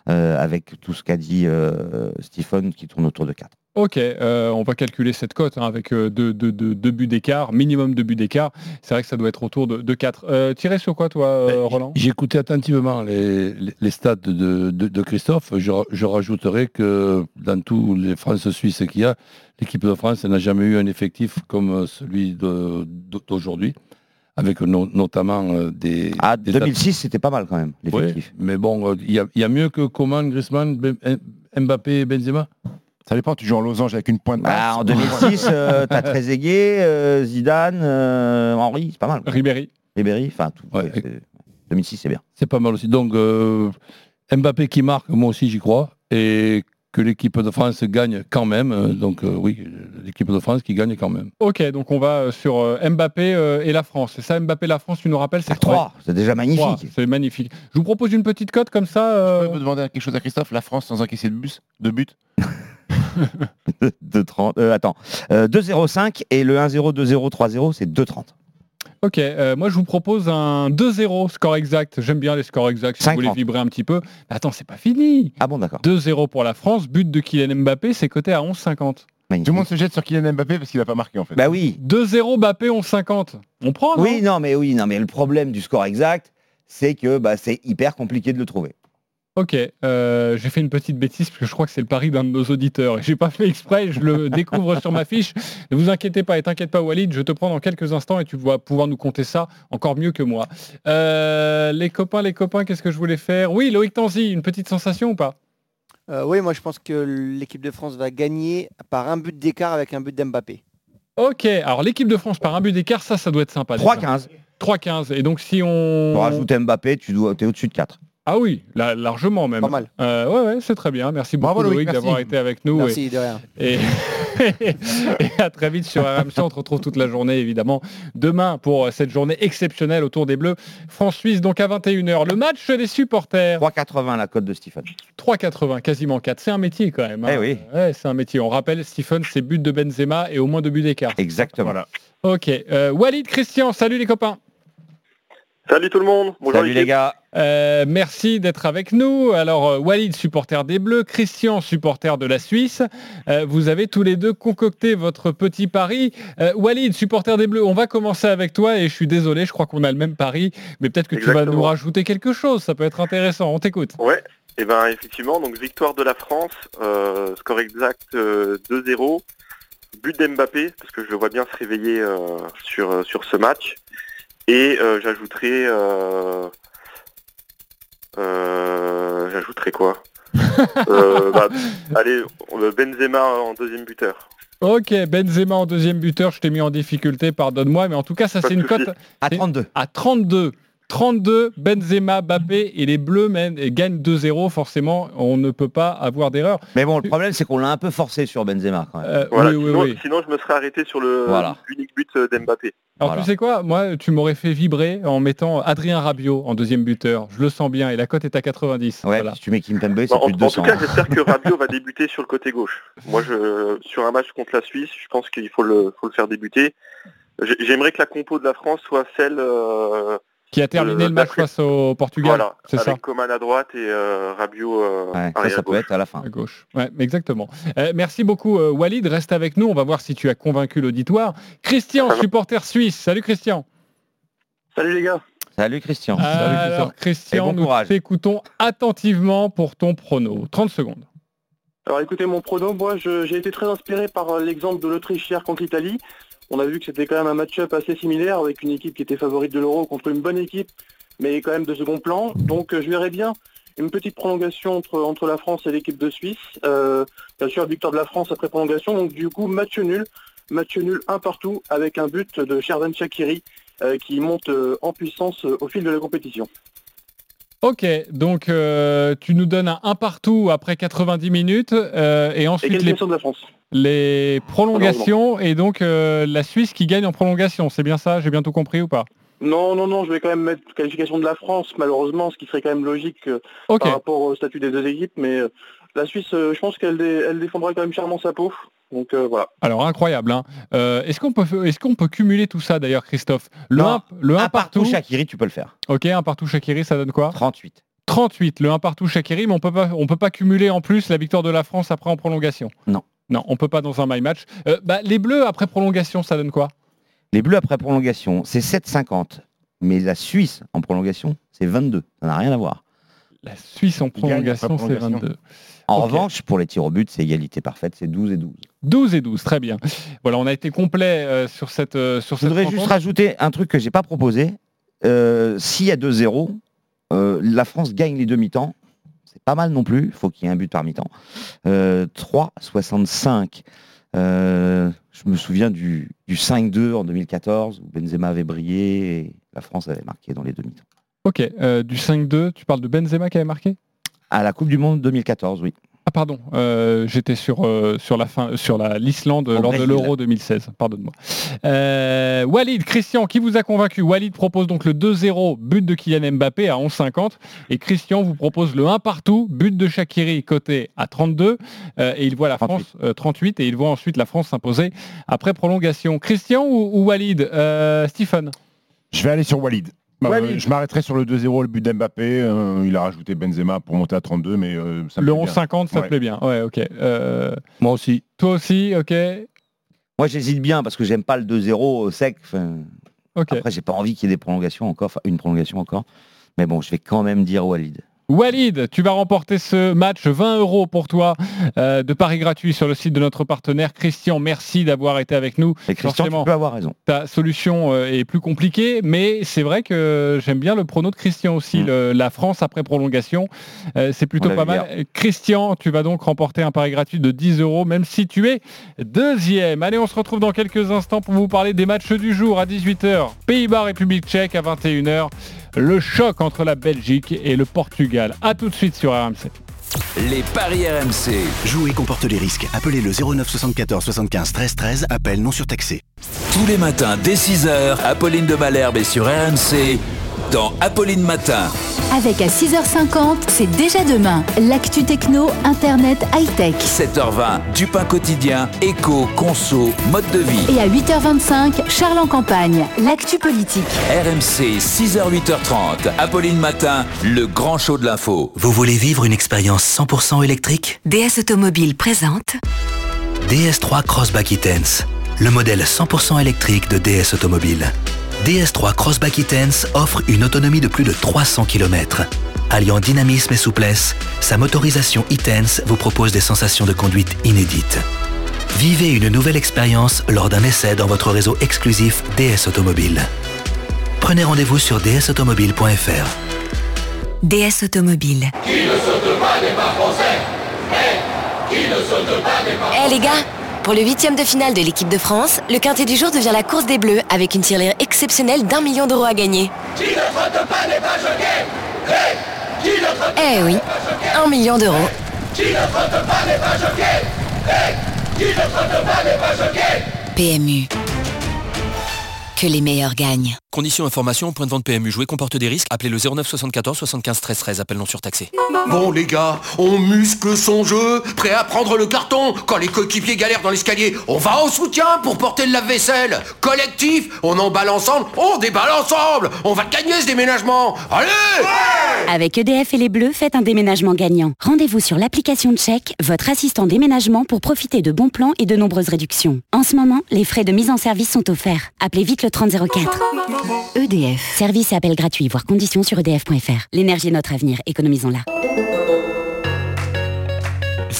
[SPEAKER 13] euh, avec tout ce qu'a dit euh, Stephen qui tourne autour de 4.
[SPEAKER 10] Ok, euh, on va calculer cette cote hein, avec euh, deux, deux- deux- deux buts d'écart, minimum deux buts d'écart. C'est vrai que ça doit être autour de, de 4. Euh, tiré sur quoi toi, euh, Roland?
[SPEAKER 12] J'ai écouté attentivement les, les, stats de, de- de Christophe. Je, ra- je rajouterai que dans tous les France-Suisses qu'il y a, l'équipe de France n'a jamais eu un effectif comme celui de- d'aujourd'hui, avec no- notamment des...
[SPEAKER 13] Ah,
[SPEAKER 12] des
[SPEAKER 13] 2006, c'était pas mal quand même, l'effectif.
[SPEAKER 12] Oui, mais bon, il y, a- il y a mieux que Coman, Griezmann, Ben- Mbappé et Benzema
[SPEAKER 15] Ça dépend, tu joues en losange avec une pointe
[SPEAKER 13] Bah, en 2006, euh, t'as Trezeguet, euh, Zidane, euh, Henry, c'est pas mal.
[SPEAKER 10] Ribéry.
[SPEAKER 13] Ribéry, enfin tout. ouais, c'est- 2006, c'est bien.
[SPEAKER 12] C'est pas mal aussi. Donc, euh, Mbappé qui marque, moi aussi j'y crois. Et que l'équipe de France gagne quand même. Euh, Donc, euh, oui, l'équipe de France qui gagne quand même.
[SPEAKER 10] Ok, donc on va euh, sur euh, Mbappé euh, et la France. C'est ça, Mbappé, la France, tu nous rappelles, c'est
[SPEAKER 13] 3, c'est déjà magnifique.
[SPEAKER 10] Trois, C'est magnifique. Je vous propose une petite cote comme ça. euh,
[SPEAKER 15] Je peux demander quelque chose à Christophe? La France sans encaisser de, bus, de but
[SPEAKER 13] de 30, euh, attends, euh, 2,05 et le 1-0, 2-0, 3-0, c'est 2,30.
[SPEAKER 10] Ok, euh, moi je vous propose un 2-0 score exact. J'aime bien les scores exacts si vous
[SPEAKER 13] 50.
[SPEAKER 10] voulez vibrer un petit peu. Mais attends, c'est pas fini.
[SPEAKER 13] Ah bon, d'accord.
[SPEAKER 10] 2-0 pour la France, but de Kylian Mbappé, c'est coté à 11,50.
[SPEAKER 15] Tout le monde se jette sur Kylian Mbappé parce qu'il n'a pas marqué en fait.
[SPEAKER 13] Bah oui.
[SPEAKER 10] 2-0 Mbappé, 11,50. On prend, non?
[SPEAKER 13] Oui, non, mais oui, non, mais le problème du score exact, c'est que bah, c'est hyper compliqué de le trouver.
[SPEAKER 10] Ok, euh, j'ai fait une petite bêtise parce que je crois que c'est le pari d'un de nos auditeurs et j'ai pas fait exprès, je le découvre sur ma fiche. Ne vous inquiétez pas et t'inquiète pas Walid, je te prends dans quelques instants et tu vas pouvoir nous compter ça encore mieux que moi. Euh, les copains, les copains, qu'est-ce que je voulais faire? Oui, Loïc Tanzi, une petite sensation ou pas?
[SPEAKER 16] Euh, oui, moi je pense que l'équipe de France va gagner par un but d'écart avec un but d'Mbappé.
[SPEAKER 10] Ok, alors l'équipe de France par un but d'écart, ça, ça doit être sympa. déjà.
[SPEAKER 13] 3-15.
[SPEAKER 10] 3-15. Et donc si on...
[SPEAKER 13] Pour rajouter Mbappé, tu dois, es au-dessus de 4.
[SPEAKER 10] Ah oui, là, largement même.
[SPEAKER 16] Pas mal.
[SPEAKER 10] Euh, ouais, ouais, c'est très bien. Merci beaucoup
[SPEAKER 15] Bravo, Loïc,
[SPEAKER 10] d'avoir été avec nous.
[SPEAKER 16] Merci,
[SPEAKER 10] et-
[SPEAKER 16] de rien.
[SPEAKER 10] Et, et à très vite sur RMC. On te retrouve toute la journée, évidemment, demain pour cette journée exceptionnelle autour des Bleus. France-Suisse, donc à 21h. Le match des supporters.
[SPEAKER 13] 3,80 la cote de Stephen.
[SPEAKER 10] 3,80, quasiment 4. C'est un métier quand même. hein.
[SPEAKER 13] Eh oui.
[SPEAKER 10] Ouais, c'est un métier. On rappelle, Stephen, c'est but de Benzema et au moins deux buts d'écart.
[SPEAKER 13] Exactement.
[SPEAKER 15] Voilà.
[SPEAKER 10] Ok. Euh, Walid, Christian, salut les copains.
[SPEAKER 17] Salut tout le monde. Bonjour
[SPEAKER 13] Salut les gars.
[SPEAKER 10] Euh, merci d'être avec nous. Alors, euh, Walid, supporter des Bleus, Christian, supporter de la Suisse. Euh, vous avez tous les deux concocté votre petit pari. Euh, Walid, supporter des Bleus, on va commencer avec toi et je suis désolé, je crois qu'on a le même pari, mais peut-être que tu vas nous rajouter quelque chose. Ça peut être intéressant. On t'écoute.
[SPEAKER 17] Ouais. Et ben effectivement, donc victoire de la France, euh, score exact euh, 2-0, but d'Mbappé parce que je le vois bien se réveiller sur sur ce match. Et euh, j'ajouterai euh, euh, j'ajouterai quoi Euh, bah, Allez, Benzema en deuxième buteur.
[SPEAKER 10] Ok, Benzema en deuxième buteur, je t'ai mis en difficulté, pardonne-moi, mais en tout cas, ça c'est une cote
[SPEAKER 13] À
[SPEAKER 10] c'est-
[SPEAKER 13] 32.
[SPEAKER 10] à 32. 32, Benzema, Bappé et les Bleus mènent et gagnent 2-0. Forcément, on ne peut pas avoir d'erreur.
[SPEAKER 13] Mais bon, le problème, c'est qu'on l'a un peu forcé sur Benzema. Quand même.
[SPEAKER 10] Euh,
[SPEAKER 17] Voilà,
[SPEAKER 10] oui, oui,
[SPEAKER 17] sinon,
[SPEAKER 10] oui.
[SPEAKER 17] sinon, je me serais arrêté sur le
[SPEAKER 13] Voilà.
[SPEAKER 17] l'unique but euh, d'Mbappé.
[SPEAKER 10] Alors
[SPEAKER 13] Voilà.
[SPEAKER 10] tu sais quoi? Moi, tu m'aurais fait vibrer en mettant Adrien Rabiot en deuxième buteur. Je le sens bien et la cote est à 90.
[SPEAKER 13] Ouais,
[SPEAKER 10] Voilà.
[SPEAKER 13] si tu mets Kimpembe, c'est
[SPEAKER 17] Bah, en,
[SPEAKER 13] plus de
[SPEAKER 17] en
[SPEAKER 13] 200.
[SPEAKER 17] tout cas, j'espère que Rabiot va débuter sur le côté gauche. Moi, je, sur un match contre la Suisse, je pense qu'il faut le, faut le faire débuter. J'ai- J'aimerais que la compo de la France soit celle euh,
[SPEAKER 10] Qui a terminé
[SPEAKER 17] Euh,
[SPEAKER 10] le match face au Portugal.
[SPEAKER 17] voilà,
[SPEAKER 10] c'est ça
[SPEAKER 17] avec Coman à droite et euh, Rabiot euh,
[SPEAKER 13] Ouais, ça,
[SPEAKER 17] arrière
[SPEAKER 13] ça peut être à la fin.
[SPEAKER 10] À gauche. Ouais, exactement. Euh, merci beaucoup euh, Walid. Reste avec nous. On va voir si tu as convaincu l'auditoire. Christian, supporter suisse. Salut Christian.
[SPEAKER 18] Salut les gars.
[SPEAKER 13] Salut Christian.
[SPEAKER 10] Alors Christian,
[SPEAKER 13] bon
[SPEAKER 10] nous
[SPEAKER 13] courage.
[SPEAKER 10] t'écoutons attentivement pour ton prono. 30 secondes.
[SPEAKER 18] Alors écoutez mon prono, moi je- j'ai été très inspiré par l'exemple de l'Autriche hier contre l'Italie. On a vu que c'était quand même un match-up assez similaire avec une équipe qui était favorite de l'Euro contre une bonne équipe, mais quand même de second plan. Donc euh, je verrais bien une petite prolongation entre, entre la France et l'équipe de Suisse. Euh, bien sûr, victoire de la France après prolongation. Donc du coup, match nul. Match nul un partout avec un but de Sherdan Shakiri euh, qui monte euh, en puissance au fil de la compétition.
[SPEAKER 10] Ok, donc tu nous donnes un 1 partout après 90 minutes et ensuite les,
[SPEAKER 18] qualification de la France.
[SPEAKER 10] Les prolongations et donc euh, la Suisse qui gagne en prolongation. C'est bien ça? J'ai bien tout compris ou pas?
[SPEAKER 18] Non, non, non, je vais quand même mettre qualification de la France, malheureusement, ce qui serait quand même logique euh, par rapport au statut des deux équipes. Mais euh, la Suisse, euh, je pense qu'elle dé- elle défendra quand même charmant sa peau. Donc euh, voilà.
[SPEAKER 10] Alors incroyable. Hein. Euh, est-ce qu'on peut est-ce qu'on peut cumuler tout ça d'ailleurs, Christophe? Le
[SPEAKER 13] Non,
[SPEAKER 10] 1, le 1 partout.
[SPEAKER 13] Shakiri, tu peux le faire.
[SPEAKER 10] Ok, un partout Shakiri, ça donne quoi?
[SPEAKER 13] 38.
[SPEAKER 10] 38, le 1 partout Shakiri, mais on peut pas on peut pas cumuler en plus la victoire de la France après en prolongation.
[SPEAKER 13] Non.
[SPEAKER 10] Non, on peut pas dans un my match. Euh, bah, les Bleus après prolongation, ça donne quoi?
[SPEAKER 13] Les Bleus après prolongation, c'est 7,50. Mais la Suisse en prolongation, c'est 22. Ça n'a rien à voir.
[SPEAKER 10] La Suisse en prolongation, c'est
[SPEAKER 13] prolongation.
[SPEAKER 10] 22.
[SPEAKER 13] En revanche, pour les tirs au but, c'est égalité parfaite, c'est 12 et 12.
[SPEAKER 10] 12 et 12, très bien. Voilà, on a été complet euh, sur cette euh, sur
[SPEAKER 13] Je
[SPEAKER 10] cette
[SPEAKER 13] voudrais juste rajouter un truc que j'ai pas proposé. Euh, S'il y a 2-0, euh, la France gagne les demi-temps. C'est pas mal non plus. Il faut qu'il y ait un but par mi-temps. Euh, 3-65. Euh, je me souviens du, du 5-2 en 2014 où Benzema avait brillé et la France avait marqué dans les demi-temps.
[SPEAKER 10] Ok, euh, du 5-2, tu parles de Benzema qui avait marqué?
[SPEAKER 13] À la Coupe du Monde 2014, oui.
[SPEAKER 10] Ah pardon, euh, j'étais sur euh, sur la fin sur la l'Islande lors de l'Euro 2016. Pardonne-moi. Euh, Walid, Christian, qui vous a convaincu? Walid propose donc le 2-0, but de Kylian Mbappé à 11,50 et Christian vous propose le 1 partout, but de Shakiri côté à 32 euh, et il voit la France euh, 38 et il voit ensuite la France s'imposer après prolongation. Christian ou, ou Walid? Euh, Stephen
[SPEAKER 15] Je vais aller sur Walid. Bah, euh, je m'arrêterai sur le 2-0, le but d'Mbappé. Euh, il a rajouté Benzema pour monter à 32, mais euh, ça me
[SPEAKER 10] Le
[SPEAKER 15] plaît bien.
[SPEAKER 10] 11,50 ça
[SPEAKER 15] Ouais.
[SPEAKER 10] plaît bien. Ouais, ok. Euh,
[SPEAKER 13] Moi aussi.
[SPEAKER 10] toi aussi, ok.
[SPEAKER 13] Moi, j'hésite bien parce que j'aime pas le 2-0 sec. Enfin,
[SPEAKER 10] Ok.
[SPEAKER 13] Après, j'ai pas envie qu'il y ait des prolongations encore, enfin, une prolongation encore. Mais bon, je vais quand même dire Walid.
[SPEAKER 10] Walid, tu vas remporter ce match 20 euros pour toi euh, de paris gratuit sur le site de notre partenaire. Christian, merci d'avoir été avec nous.
[SPEAKER 13] Et Christian, tu peux avoir raison.
[SPEAKER 10] Ta solution euh, est plus compliquée, mais c'est vrai que j'aime bien le prono de Christian aussi, le- la France après prolongation. Euh, c'est plutôt pas mal. Christian, tu vas donc remporter un pari gratuit de 10 euros, même si tu es deuxième. Allez, on se retrouve dans quelques instants pour vous parler des matchs du jour à 18h. Pays-Bas, République tchèque à 21h. Le choc entre la Belgique et le Portugal. A tout de suite sur RMC.
[SPEAKER 19] Les paris RMC.
[SPEAKER 9] Jouer comporte les risques. Appelez le 09 74 75 13 13. Appel non surtaxé.
[SPEAKER 19] Tous les matins dès 6h, Apolline de Malherbe est sur RMC dans Apolline Matin.
[SPEAKER 1] Avec à 6h50, c'est déjà demain. L'actu techno, internet, high-tech.
[SPEAKER 19] 7h20, du pain quotidien, éco, conso, mode de vie.
[SPEAKER 1] Et à 8h25, Charles en campagne. L'actu politique.
[SPEAKER 19] RMC 6h 8h30, Apolline Matin, le grand show de l'info.
[SPEAKER 2] Vous voulez vivre une expérience 100% électrique?
[SPEAKER 1] DS Automobile présente
[SPEAKER 2] DS3 Crossback E-Tense, le modèle 100% électrique de DS Automobile. DS3 Crossback E-Tense offre une autonomie de plus de 300 km. Alliant dynamisme et souplesse, sa motorisation E-Tense vous propose des sensations de conduite inédites. Vivez une nouvelle expérience lors d'un essai dans votre réseau exclusif DS Automobile. Prenez rendez-vous sur dsautomobile.fr.
[SPEAKER 1] DS Automobile.
[SPEAKER 20] Qui ne saute pas n'est pas français. Eh, qui ne saute pas n'est pas
[SPEAKER 1] Eh les gars,
[SPEAKER 20] Pour le huitième de finale de l'équipe de France, le quintet du jour devient la course des Bleus avec une tirelire exceptionnelle d'un million d'euros à gagner.
[SPEAKER 21] Qui ne trotte pas n'est pas choqué hey Qui ne trotte
[SPEAKER 20] Eh oui, un million d'euros.
[SPEAKER 21] Qui ne trotte pas n'est pas choqué hey Qui ne trotte pas n'est pas choqué
[SPEAKER 20] PMU. Que les meilleurs gagnent.
[SPEAKER 22] Conditions information, point de vente PMU. Jouer comporte des risques. Appelez le 09 74 75 13 13. Appel non surtaxé.
[SPEAKER 23] Bon les gars, on muscle son jeu, prêt à prendre le carton. Quand les coéquipiers galèrent dans l'escalier, on va au soutien pour porter le lave-vaisselle. Collectif, on emballe ensemble, on déballe ensemble. On va gagner ce déménagement. Allez
[SPEAKER 24] Avec EDF et les Bleus, faites un déménagement gagnant. Rendez-vous sur l'application de chèque, votre assistant déménagement pour profiter de bons plans et de nombreuses réductions. En ce moment, les frais de mise en service sont offerts. Appelez vite le 3004. EDF. Service et appel gratuit, voire conditions sur edf.fr. L'énergie est notre avenir, économisons-la.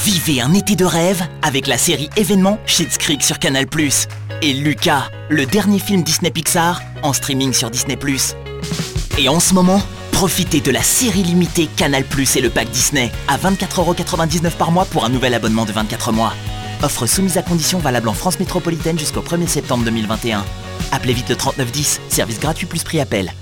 [SPEAKER 25] Vivez un été de rêve avec la série événement Schitt's Creek sur Canal+. Et Lucas, le dernier film Disney Pixar en streaming sur Disney+. Et en ce moment, profitez de la série limitée Canal+ et le pack Disney à 24,99€ par mois pour un nouvel abonnement de 24 mois. Offre soumise à condition valable en France métropolitaine jusqu'au 1er septembre 2021. Appelez vite le 3910, service gratuit plus prix appel.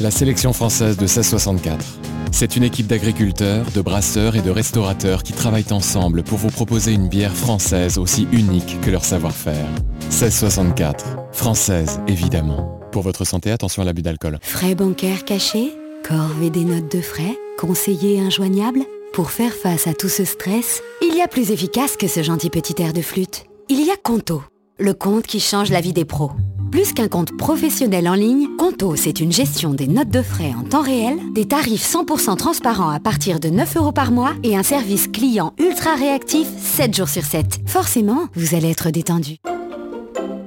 [SPEAKER 26] La sélection française de 1664. C'est une équipe d'agriculteurs, de brasseurs et de restaurateurs qui travaillent ensemble pour vous proposer une bière française aussi unique que leur savoir-faire. 1664. Française, évidemment. Pour votre santé, attention à l'abus d'alcool.
[SPEAKER 24] Frais bancaires cachés Corvée des notes de frais Conseiller injoignable Pour faire face à tout ce stress, il y a plus efficace que ce gentil petit air de flûte. Il y a Conto, le compte qui change la vie des pros. Plus qu'un compte professionnel en ligne, Conto, c'est une gestion des notes de frais en temps réel, des tarifs 100% transparents à partir de 9 euros par mois et un service client ultra réactif 7 jours sur 7. Forcément, vous allez être détendu.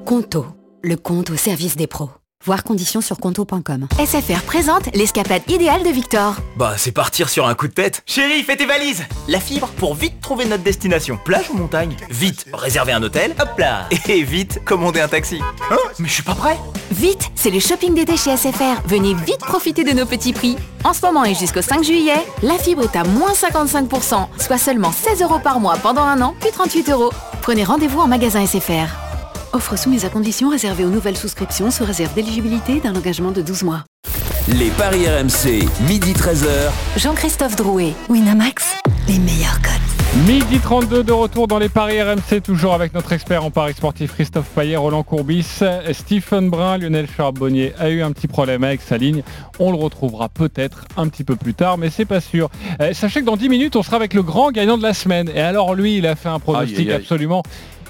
[SPEAKER 24] Conto, le compte au service des pros. Voir conditions sur conto.com.
[SPEAKER 1] SFR présente l'escapade idéale de Victor.
[SPEAKER 25] Bah, c'est partir sur un coup de tête. Chérie, fais tes valises La fibre pour vite trouver notre destination. Plage ou montagne? Vite, réserver un hôtel, hop là Et vite, commander un taxi. Hein? Mais je suis pas prêt
[SPEAKER 1] Vite, c'est le shopping d'été chez SFR. Venez vite profiter de nos petits prix. En ce moment et jusqu'au 5 juillet, la fibre est à moins 55%, soit seulement 16 euros par mois pendant un an, puis 38 euros. Prenez rendez-vous en magasin SFR. Offre soumise à conditions réservée aux nouvelles souscriptions sous réserve d'éligibilité d'un engagement de 12 mois.
[SPEAKER 19] Les Paris RMC, midi 13h.
[SPEAKER 1] Jean-Christophe Drouet, Winamax, les meilleurs codes.
[SPEAKER 10] Midi 32 de retour dans les Paris RMC, toujours avec notre expert en Paris sportif Christophe Payet, Roland Courbis, Stephen Brun, Lionel Charbonnier a eu un petit problème avec sa ligne. On le retrouvera peut-être un petit peu plus tard, mais c'est pas sûr. Euh, sachez que dans 10 minutes, on sera avec le grand gagnant de la semaine. Et alors lui, il a fait un pronostic
[SPEAKER 12] Aïe, aïe, aïe.
[SPEAKER 10] absolument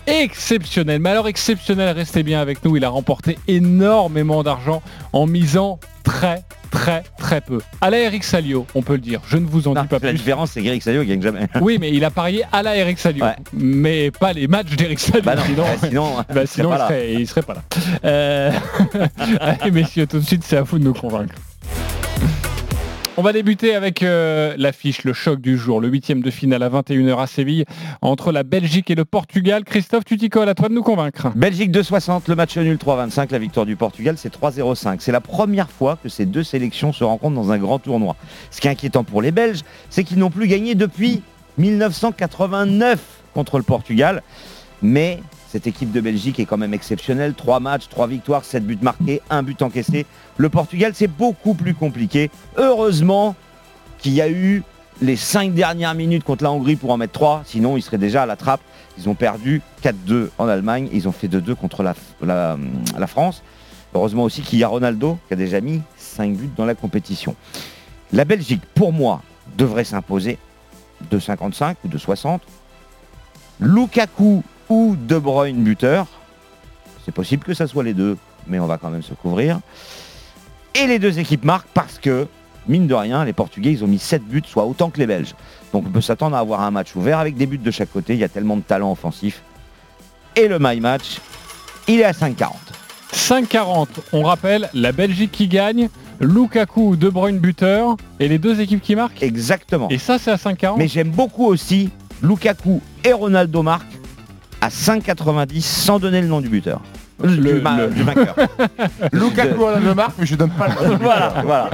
[SPEAKER 10] exceptionnel. Mais alors exceptionnel, restez bien avec nous. Il a remporté énormément d'argent en misant très très très peu. À la Eric Salio, on peut le dire. Je ne vous en dis pas
[SPEAKER 13] La
[SPEAKER 10] plus.
[SPEAKER 13] différence, c'est qu'Eric Salio gagne jamais.
[SPEAKER 10] Oui, mais il a parié à la Eric Salio,
[SPEAKER 13] Ouais.
[SPEAKER 10] mais pas les matchs d'Eric Salio.
[SPEAKER 13] Bah non,
[SPEAKER 10] sinon,
[SPEAKER 13] bah sinon,
[SPEAKER 10] bah
[SPEAKER 13] il serait là.
[SPEAKER 10] serait, il serait pas là. Euh, Allez, messieurs, tout de suite, c'est à vous de nous convaincre. On va débuter avec euh, l'affiche, le choc du jour, le huitième de finale à 21h à Séville entre la Belgique et le Portugal. Christophe Tuticol, à toi de nous convaincre.
[SPEAKER 13] Belgique 2,60, le match nul 3,25, la victoire du Portugal c'est 3,05. C'est la première fois que ces deux sélections se rencontrent dans un grand tournoi. Ce qui est inquiétant pour les Belges, c'est qu'ils n'ont plus gagné depuis 1989 contre le Portugal. Mais cette équipe de Belgique est quand même exceptionnelle. 3 matchs, 3 victoires, 7 buts marqués, 1 but encaissé. Le Portugal c'est beaucoup plus compliqué. Heureusement qu'il y a eu les 5 dernières minutes contre la Hongrie pour en mettre 3, sinon ils seraient déjà à la trappe. Ils ont perdu 4-2 en Allemagne, ils ont fait 2-2 contre la, la- la France. Heureusement aussi qu'il y a Ronaldo qui a déjà mis 5 buts dans la compétition. La Belgique, pour moi, devrait s'imposer de 55 ou de 60. Lukaku ou De Bruyne buteur. C'est possible que ça soit les deux, mais on va quand même se couvrir. Et les deux équipes marquent parce que, mine de rien, les Portugais, ils ont mis 7 buts, soit autant que les Belges. Donc on peut s'attendre à avoir un match ouvert avec des buts de chaque côté. Il y a tellement de talent offensif. Et le My Match, il est à 5,40.
[SPEAKER 10] 5-40, on rappelle, la Belgique qui gagne, Lukaku ou De Bruyne buteur, et les deux équipes qui marquent?
[SPEAKER 13] Exactement.
[SPEAKER 10] Et ça, c'est à 5-40
[SPEAKER 13] Mais j'aime beaucoup aussi Lukaku et Ronaldo marquent à 5,90 sans donner le nom du buteur. du, ma- du vainqueur.
[SPEAKER 15] Lukaku en de marque, mais je donne pas le
[SPEAKER 13] voilà, voilà.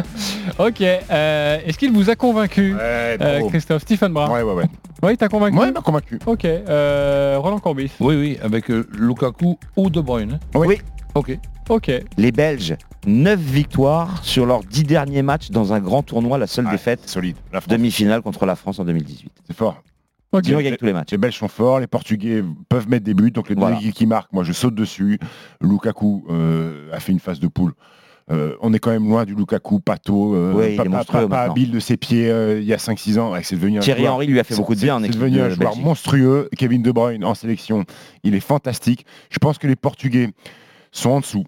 [SPEAKER 10] Ok. euh, Est-ce qu'il vous a convaincu, euh. Christophe Stephen Brun
[SPEAKER 15] Ouais, ouais, ouais.
[SPEAKER 10] Oui, t'as convaincu
[SPEAKER 15] Ouais, il m'a convaincu.
[SPEAKER 10] Ok. euh, Roland Courbis.
[SPEAKER 12] Oui, oui, avec euh, Lukaku ou De Bruyne.
[SPEAKER 15] Oui.
[SPEAKER 12] Ok.
[SPEAKER 10] Ok.
[SPEAKER 13] Les Belges, 9 victoires sur leurs 10 derniers matchs dans un grand tournoi, la seule
[SPEAKER 15] Ouais,
[SPEAKER 13] défaite,
[SPEAKER 15] Solide. La
[SPEAKER 13] demi-finale contre la France en 2018.
[SPEAKER 15] c'est fort.
[SPEAKER 13] Tous les matchs.
[SPEAKER 15] Les Belges sont forts, les Portugais peuvent mettre des buts, donc les deux
[SPEAKER 13] Voilà.
[SPEAKER 15] qui marquent, moi je saute dessus. Lukaku euh, a fait une phase de poule. Euh, on est quand même loin du Lukaku, Pato, euh,
[SPEAKER 13] Oui,
[SPEAKER 15] pas, pas- habile de ses pieds euh, il y a 5-6 ans. Ouais, c'est devenu un
[SPEAKER 13] Thierry
[SPEAKER 15] joueur-
[SPEAKER 13] Henry lui a fait beaucoup de bien en
[SPEAKER 15] C'est devenu
[SPEAKER 13] de
[SPEAKER 15] un joueur
[SPEAKER 13] Belgique.
[SPEAKER 15] monstrueux. Kevin De Bruyne en sélection, il est fantastique. Je pense que les Portugais sont en dessous.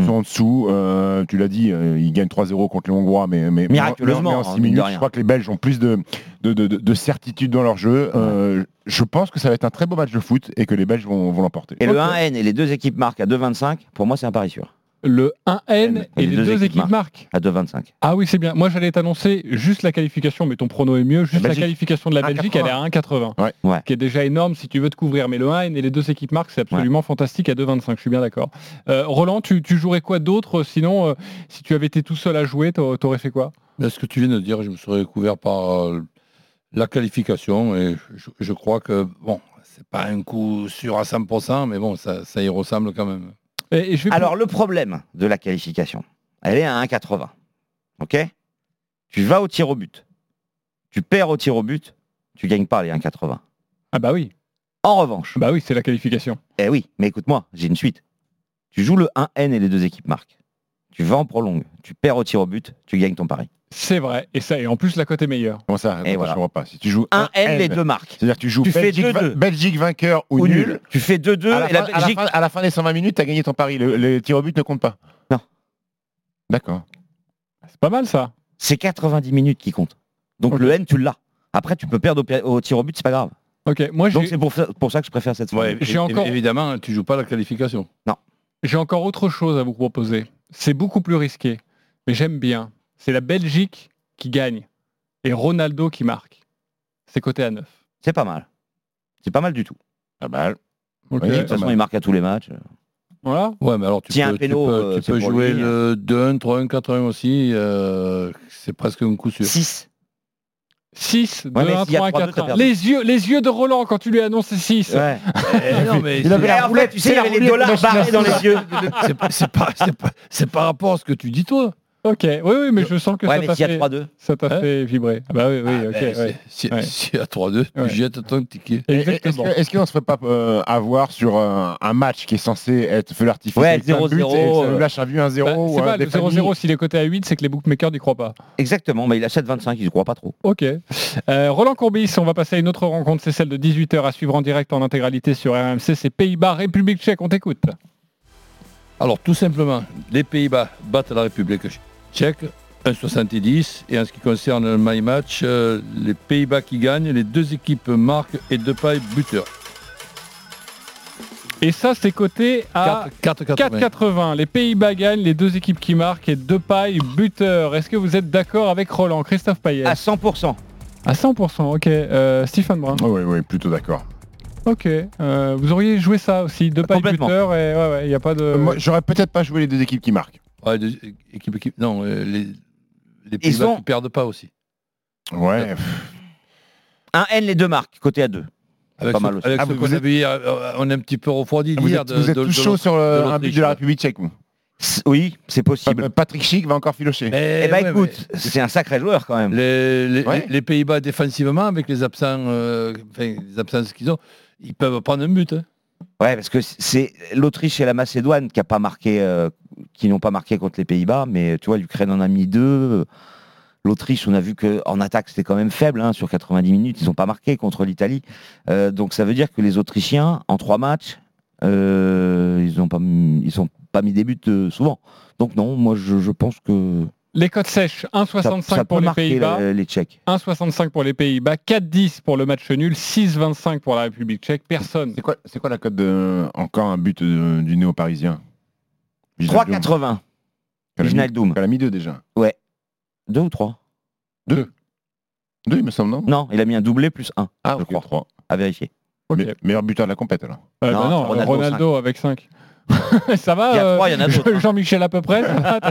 [SPEAKER 13] Hmm.
[SPEAKER 15] Sont en dessous. Euh, tu l'as dit, euh, ils gagnent 3-0 contre les Hongrois, mais, mais
[SPEAKER 13] Miraculeusement,
[SPEAKER 15] mais en
[SPEAKER 13] hein,
[SPEAKER 15] 6
[SPEAKER 13] mine de
[SPEAKER 15] minutes, je crois que les Belges ont plus de, de, de- de- de certitude dans leur jeu. Euh, je pense que ça va être un très beau match de foot et que les Belges vont, vont l'emporter.
[SPEAKER 13] Et le
[SPEAKER 10] Ok.
[SPEAKER 13] 1N et les deux équipes marquent à 2,25, pour moi c'est un pari sûr.
[SPEAKER 10] Le 1N et, les deux, équipes marquent.
[SPEAKER 13] À 2,25.
[SPEAKER 10] Ah oui, c'est bien. Moi, j'allais t'annoncer juste la qualification, mais ton prono est mieux. Juste la, qualification de la
[SPEAKER 15] 1,80.
[SPEAKER 10] Belgique, elle est à 1,80.
[SPEAKER 15] Ouais.
[SPEAKER 13] Ouais.
[SPEAKER 10] Qui est déjà énorme si tu veux te couvrir. Mais le 1N et les deux équipes marquent, c'est absolument fantastique à 2,25. Je suis bien d'accord. Euh, Roland, tu, tu jouerais quoi d'autre? Sinon, euh, si tu avais été tout seul à jouer, t'au- t'aurais fait quoi?
[SPEAKER 12] Mais ce que tu viens de dire, je me serais couvert par euh, la qualification et je, je crois que, bon, c'est pas un coup sûr à 100%, mais bon, ça, ça y ressemble quand même.
[SPEAKER 10] Et, et je vais
[SPEAKER 13] Alors le problème de la qualification, elle est à 1,80. Ok? Tu vas au tir au but. Tu perds au tir au but, tu gagnes pas les 1,80.
[SPEAKER 10] Ah bah oui.
[SPEAKER 13] En revanche,
[SPEAKER 10] Bah oui, c'est la qualification.
[SPEAKER 13] eh oui, mais écoute-moi, j'ai une suite. Tu joues le 1N et les deux équipes marquent. Tu vas en prolongue, tu perds au tir au but, tu gagnes ton pari.
[SPEAKER 10] C'est vrai. Et ça, et en plus, la cote est meilleure.
[SPEAKER 15] Comment ça
[SPEAKER 13] Et
[SPEAKER 15] Attends,
[SPEAKER 13] voilà.
[SPEAKER 15] Je comprends pas. Si tu joues
[SPEAKER 13] 1N, les deux marques.
[SPEAKER 15] C'est-à-dire que tu joues
[SPEAKER 13] Tu fais
[SPEAKER 15] Belgique,
[SPEAKER 13] 2-2.
[SPEAKER 15] va- Belgique vainqueur ou,
[SPEAKER 13] Ou
[SPEAKER 15] nul.
[SPEAKER 13] nul, tu fais 2-2
[SPEAKER 15] À à la
[SPEAKER 13] Belgique...
[SPEAKER 15] fin- à la fin des 120 minutes, tu as gagné ton pari. Le, le tir au but ne compte pas.
[SPEAKER 13] Non.
[SPEAKER 15] D'accord.
[SPEAKER 10] C'est pas mal ça.
[SPEAKER 13] C'est 90 minutes qui comptent. Donc le N, tu l'as. Après, tu peux perdre au, tir au but, c'est pas grave.
[SPEAKER 10] Ok, moi
[SPEAKER 13] Donc c'est pour, ça- pour ça que je préfère cette
[SPEAKER 12] Ouais.
[SPEAKER 10] J'ai encore-
[SPEAKER 12] Évidemment, tu joues pas la qualification.
[SPEAKER 10] j'ai encore autre chose à vous proposer. C'est beaucoup plus risqué, mais j'aime bien. C'est la Belgique qui gagne et Ronaldo qui marque. C'est coté à 9.
[SPEAKER 13] C'est pas mal. C'est pas mal du tout.
[SPEAKER 15] Ah bah,
[SPEAKER 10] Ok.
[SPEAKER 15] Oui,
[SPEAKER 13] De toute façon, il marque à tous les matchs.
[SPEAKER 10] Voilà.
[SPEAKER 12] Ouais, mais alors tu
[SPEAKER 13] a
[SPEAKER 12] peux,
[SPEAKER 13] un
[SPEAKER 12] tu
[SPEAKER 13] péno,
[SPEAKER 12] peux-
[SPEAKER 13] euh,
[SPEAKER 12] tu peux jouer
[SPEAKER 13] lui,
[SPEAKER 12] le 2-1, 3-1, 4-1 aussi. euh, c'est presque un coup sûr.
[SPEAKER 13] 6.
[SPEAKER 10] 6, 2,
[SPEAKER 13] Ouais, mais
[SPEAKER 10] 1,
[SPEAKER 13] s'il y a
[SPEAKER 10] 3, 1,
[SPEAKER 13] 3-2,
[SPEAKER 10] 4,
[SPEAKER 13] t'as
[SPEAKER 10] 1.
[SPEAKER 13] perdu.
[SPEAKER 10] Les yeux, les yeux de Roland quand tu lui annonces 6.
[SPEAKER 13] Ouais.
[SPEAKER 12] Eh non, mais
[SPEAKER 15] Il avait la roulette,
[SPEAKER 13] tu sais, il avait les dollars barrés dans les yeux.
[SPEAKER 12] c'est pas- c'est pas- c'est pas- c'est par rapport à ce que tu dis toi.
[SPEAKER 10] Ok, oui, oui, mais je sens que
[SPEAKER 13] Ouais,
[SPEAKER 10] ça t'a fait,
[SPEAKER 13] 3-2.
[SPEAKER 10] ça t'a
[SPEAKER 12] Hein
[SPEAKER 10] fait vibrer. Ah bah oui, oui,
[SPEAKER 12] Ah,
[SPEAKER 10] ok.
[SPEAKER 12] ben,
[SPEAKER 10] ouais.
[SPEAKER 12] Si
[SPEAKER 10] Ouais.
[SPEAKER 12] si à 3-2,
[SPEAKER 10] Ouais.
[SPEAKER 12] tu jettes ton ticket.
[SPEAKER 15] Et- et- Est-ce qu'on ne se ferait pas euh, avoir sur un, un match qui est censé être feu l'artifice
[SPEAKER 13] Ouais,
[SPEAKER 15] avec plein de buts,
[SPEAKER 13] 0-0,
[SPEAKER 15] et que ça nous
[SPEAKER 13] euh,
[SPEAKER 15] lâche un but 1-0
[SPEAKER 10] Bah, c'est
[SPEAKER 15] un
[SPEAKER 10] pas le
[SPEAKER 15] des
[SPEAKER 10] 0-0
[SPEAKER 15] familles
[SPEAKER 10] s'il est coté à 8, c'est que les bookmakers n'y croient pas.
[SPEAKER 13] Exactement, mais il a 7-25, il ne croit pas trop.
[SPEAKER 10] Ok. Euh, Roland Courbis, on va passer à une autre rencontre, c'est celle de 18h à suivre en direct en intégralité sur RMC, c'est Pays-Bas, République tchèque, on t'écoute.
[SPEAKER 12] Alors tout simplement, les Pays-Bas battent la République tchèque 1,70 et en ce qui concerne le my match, euh, les Pays-Bas qui gagnent, les deux équipes marquent et Depay buteur.
[SPEAKER 10] Et ça, c'est coté à
[SPEAKER 12] 4,80.
[SPEAKER 10] 4,80. Les Pays-Bas gagnent, les deux équipes qui marquent et Depay buteur. Est-ce que vous êtes d'accord avec Roland Christophe Payet
[SPEAKER 13] À 100%.
[SPEAKER 10] À 100%, ok. Euh, Stephen Brun
[SPEAKER 15] Oui, oui, plutôt d'accord.
[SPEAKER 10] Ok. Euh, vous auriez joué ça aussi, Depay buteur et ouais, ouais, il n'y a pas de...
[SPEAKER 15] Euh, moi, j'aurais peut-être pas joué les deux équipes qui marquent.
[SPEAKER 12] Ouais, deux non, euh, les, les Pays-Bas
[SPEAKER 13] ont-
[SPEAKER 12] qui perdent pas aussi.
[SPEAKER 15] Ouais.
[SPEAKER 13] Un N, les deux marques, côté à 2.
[SPEAKER 12] Avec
[SPEAKER 13] Pas
[SPEAKER 12] ce,
[SPEAKER 13] mal aussi.
[SPEAKER 12] avec
[SPEAKER 15] Ah,
[SPEAKER 12] ce
[SPEAKER 15] vous
[SPEAKER 12] qu'on
[SPEAKER 15] êtes-
[SPEAKER 12] avait hier, euh, on est un petit peu refroidi
[SPEAKER 15] Vous
[SPEAKER 12] hier
[SPEAKER 15] êtes,
[SPEAKER 12] de-
[SPEAKER 15] vous êtes
[SPEAKER 12] de-
[SPEAKER 15] tous
[SPEAKER 12] de
[SPEAKER 15] chaud
[SPEAKER 12] l'Autriche-
[SPEAKER 15] sur le-
[SPEAKER 12] de
[SPEAKER 15] un but
[SPEAKER 12] l'Autriche,
[SPEAKER 15] de la. République tchèque. vous.
[SPEAKER 13] Oui, c'est possible.
[SPEAKER 15] Pa- Patrick Schick va encore filocher.
[SPEAKER 12] Mais,
[SPEAKER 13] Eh ben
[SPEAKER 12] ouais,
[SPEAKER 13] écoute, c'est un sacré joueur quand même.
[SPEAKER 12] Les, les-
[SPEAKER 15] Ouais.
[SPEAKER 12] les- les Pays-Bas défensivement, avec les absents, euh, enfin, les absences qu'ils ont, ils peuvent prendre un but. hein.
[SPEAKER 13] Ouais, parce que c'est l'Autriche et la Macédoine qui a pas marqué, euh, qui n'ont pas marqué contre les Pays-Bas, mais tu vois, l'Ukraine en a mis deux. L'Autriche, on a vu que en attaque c'était quand même faible hein, sur 90 minutes, ils n'ont pas marqué contre l'Italie. Euh, donc ça veut dire que les Autrichiens, en trois matchs, euh, ils n'ont pas, mis- ils ont pas mis des buts euh, souvent. Donc non, moi je, je pense que
[SPEAKER 10] Les cotes sèches,
[SPEAKER 13] ça,
[SPEAKER 10] 1,65
[SPEAKER 13] ça
[SPEAKER 10] pour les Pays-Bas.
[SPEAKER 13] les Tchèques.
[SPEAKER 10] 1,65 pour les Pays-Bas, 4,10 pour le match nul, 6,25 pour la République tchèque. Personne.
[SPEAKER 15] C'est quoi, c'est quoi la cote de encore un but du néo-parisien?
[SPEAKER 13] 3,80. Wijnaldum.
[SPEAKER 15] Elle a mis deux déjà.
[SPEAKER 13] Ouais. Deux ou trois
[SPEAKER 15] Deux. Deux, il me semble, non?
[SPEAKER 13] Non, il a mis un doublé plus un.
[SPEAKER 15] Ah,
[SPEAKER 13] je
[SPEAKER 15] ok,
[SPEAKER 13] crois.
[SPEAKER 15] trois.
[SPEAKER 13] À vérifier.
[SPEAKER 10] Ok.
[SPEAKER 15] Me- meilleur buteur de la compète alors.
[SPEAKER 10] Euh, bah
[SPEAKER 13] Non,
[SPEAKER 10] non,
[SPEAKER 13] Ronaldo,
[SPEAKER 10] Ronaldo, avec 5. ça va euh. Jean-Michel à peu près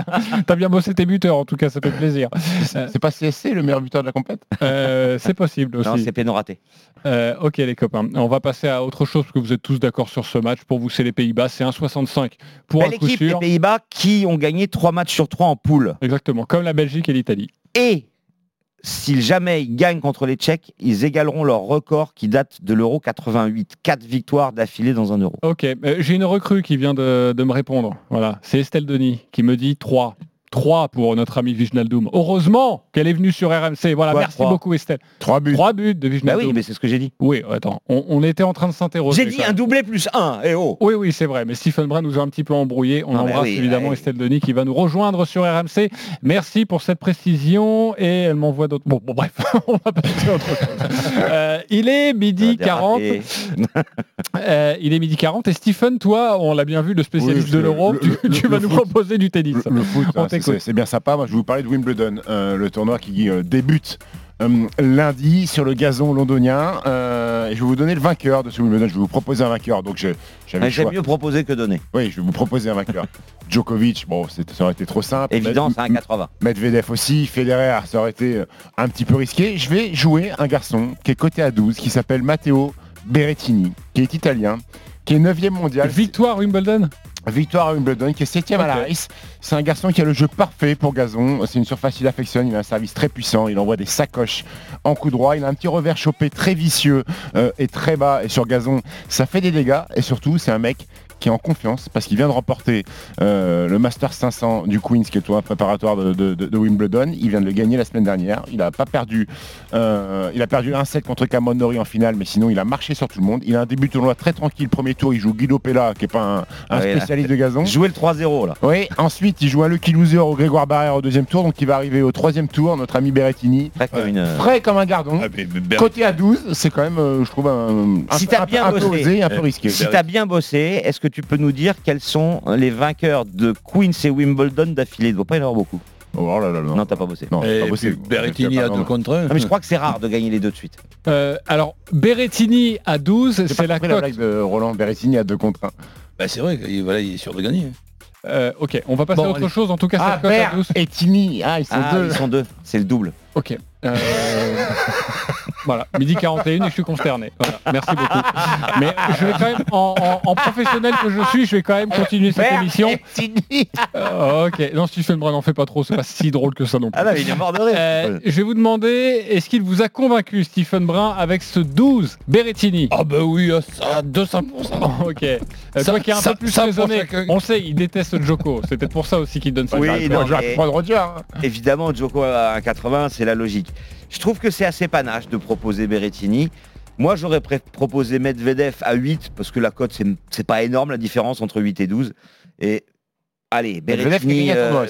[SPEAKER 10] T'as bien bossé tes buteurs, en tout cas, ça fait plaisir. Euh,
[SPEAKER 15] C'est pas CSC le meilleur buteur de la compète?
[SPEAKER 10] Euh, c'est possible aussi.
[SPEAKER 13] Non, c'est péno raté.
[SPEAKER 10] Euh, ok les copains, on va passer à autre chose parce que vous êtes tous d'accord sur ce match. Pour vous, c'est les Pays-Bas, c'est 1,65 pour
[SPEAKER 13] Belle
[SPEAKER 10] un coup
[SPEAKER 13] les. Pays-Bas, qui ont gagné trois matchs sur trois en poule.
[SPEAKER 10] Exactement, comme la Belgique et l'Italie.
[SPEAKER 13] Et s'ils jamais gagnent contre les Tchèques, ils égaleront leur record qui date de l'Euro 88. Quatre victoires d'affilée dans un Euro.
[SPEAKER 10] Ok, euh, j'ai une recrue qui vient de, de me répondre. Voilà, c'est Estelle Denis qui me dit 3. 3 pour notre ami Viginaldoum. Heureusement qu'elle est venue sur RMC. Voilà, merci beaucoup Estelle.
[SPEAKER 15] 3 buts.
[SPEAKER 10] 3 buts de
[SPEAKER 13] Bah
[SPEAKER 10] Viginaldoum.
[SPEAKER 13] oui, mais c'est ce que j'ai dit.
[SPEAKER 10] Oui, attends, on, on était en train de s'interroger.
[SPEAKER 13] J'ai dit un doublé plus un. Et oh
[SPEAKER 10] Oui, oui, c'est vrai, mais Stephen Brun nous a un petit peu embrouillé. On
[SPEAKER 13] Non, mais
[SPEAKER 10] embrasse
[SPEAKER 13] oui,
[SPEAKER 10] évidemment
[SPEAKER 13] ouais.
[SPEAKER 10] Estelle Denis qui va nous rejoindre sur RMC. Merci pour cette précision et elle m'envoie d'autres. Bon, bon, bref, on va passer autre chose. Euh, il est midi
[SPEAKER 13] Ça a
[SPEAKER 10] 40.
[SPEAKER 13] dérapé.
[SPEAKER 10] Euh, il est midi 40 et Stephen, toi, on l'a bien vu, le spécialiste
[SPEAKER 15] Oui,
[SPEAKER 10] de
[SPEAKER 15] le-
[SPEAKER 10] l'euro,
[SPEAKER 15] le-
[SPEAKER 10] tu,
[SPEAKER 15] le-
[SPEAKER 10] tu
[SPEAKER 15] le
[SPEAKER 10] vas nous proposer du tennis.
[SPEAKER 15] Le, foot,
[SPEAKER 10] On t'écoute.
[SPEAKER 15] c'est bien sympa. Moi, je vais vous parler de Wimbledon, euh, le tournoi qui euh, débute euh, lundi sur le gazon londonien. Euh, et je vais vous donner le vainqueur de ce Wimbledon. Je vais vous proposer un vainqueur. Donc, j'avais
[SPEAKER 13] Ah, J'aime mieux proposer que donner.
[SPEAKER 15] Oui, je vais vous proposer un vainqueur. Djokovic, bon, c'est- ça aurait été trop simple.
[SPEAKER 13] Évident, c'est un 80.
[SPEAKER 15] Medvedev aussi, Federer, ça aurait été un petit peu risqué. Je vais jouer un garçon qui est coté à 12, qui s'appelle Matteo Berrettini, qui est italien, qui est 9e mondial.
[SPEAKER 10] Victoire Wimbledon?
[SPEAKER 15] Victoire à Wimbledon, qui est 7ème à la race. C'est un garçon qui a le jeu parfait pour gazon. C'est une surface qu'il affectionne. Il a un service très puissant. Il envoie des sacoches en coup droit. Il a un petit revers chopé très vicieux euh, et très bas. Et sur gazon, ça fait des dégâts. Et surtout, c'est un mec qui est en confiance parce qu'il vient de remporter euh, le Masters 500 du Queens, qui est le tournoi préparatoire de, de- de- de Wimbledon. Il vient de le gagner la semaine dernière. Il n'a pas perdu. euh, il a perdu un set contre Cameron Norrie en finale, mais sinon il a marché sur tout le monde. Il a un début de tournoi très tranquille. Premier tour, il joue Guido Pella, qui est pas un, un
[SPEAKER 13] Ah là.
[SPEAKER 15] spécialiste de gazon.
[SPEAKER 13] Jouer le 3-0 là.
[SPEAKER 15] Oui, ensuite il joue un Lucky Loser au Grégoire Barrère au deuxième tour, donc il va arriver au troisième tour, notre ami Berrettini.
[SPEAKER 13] Frais comme une-
[SPEAKER 15] Frais comme un gardon. Côté à 12, c'est quand même, euh, je trouve, un, un
[SPEAKER 13] Si
[SPEAKER 15] un peu-
[SPEAKER 13] bien
[SPEAKER 15] un peu
[SPEAKER 13] bossé,
[SPEAKER 15] osé un peu risqué.
[SPEAKER 13] si t'as bien bossé, est-ce que tu peux nous dire quels sont les vainqueurs de Queens et Wimbledon d'affilée? Il ne doit pas y en avoir beaucoup.
[SPEAKER 15] Oh là là, non.
[SPEAKER 13] Non, t'as pas bossé.
[SPEAKER 15] Non, pas bossé.
[SPEAKER 12] Berrettini à 2 contre 1.
[SPEAKER 13] Ah, mais je crois que c'est rare de gagner les deux de suite.
[SPEAKER 10] Euh, alors, Berrettini à 12,
[SPEAKER 15] J'ai
[SPEAKER 10] c'est la
[SPEAKER 15] la
[SPEAKER 10] cote.
[SPEAKER 15] blague de Roland Berrettini à 2 contre 1.
[SPEAKER 12] Bah, c'est vrai voilà, il est sûr de gagner.
[SPEAKER 10] Euh, ok, on va passer
[SPEAKER 12] Bon,
[SPEAKER 10] à autre
[SPEAKER 12] allez.
[SPEAKER 10] chose. En tout cas,
[SPEAKER 15] Ah,
[SPEAKER 10] cette cote à
[SPEAKER 15] Ber
[SPEAKER 10] 12.
[SPEAKER 15] et Tini, ah, ils sont
[SPEAKER 13] Ah,
[SPEAKER 15] deux.
[SPEAKER 13] ils sont deux. C'est le double.
[SPEAKER 10] Ok. Euh, voilà, midi 41 et je suis consterné. Voilà, merci beaucoup. Mais je vais quand même, en, en- en professionnel que je suis, je vais quand même continuer cette émission. Euh, ok, non, Stephen Brun, n'en fais pas trop, c'est pas si drôle que ça non plus.
[SPEAKER 13] Ah non, il est mort de rire.
[SPEAKER 10] Euh, je vais vous demander, est-ce qu'il vous a convaincu, Stephen Brun, avec ce 12 Berrettini?
[SPEAKER 12] Ah bah oui, à ça, à 200%.
[SPEAKER 10] Ok. Euh,
[SPEAKER 12] Ça-
[SPEAKER 10] toi qui es un
[SPEAKER 12] ça-
[SPEAKER 10] peu plus raisonné,
[SPEAKER 12] chacun.
[SPEAKER 10] on sait, il déteste Joko. C'est peut-être pour ça aussi qu'il donne ça.
[SPEAKER 13] Oui, non,
[SPEAKER 15] redire. hein.
[SPEAKER 13] Évidemment, Djoko à 1,80, c'est la logique. Je trouve que c'est assez panache de proposer Berrettini. Moi, j'aurais proposé Medvedev à 8, parce que la cote, c'est c'est pas énorme, la différence entre 8 et 12. Et allez, Berrettini, euh.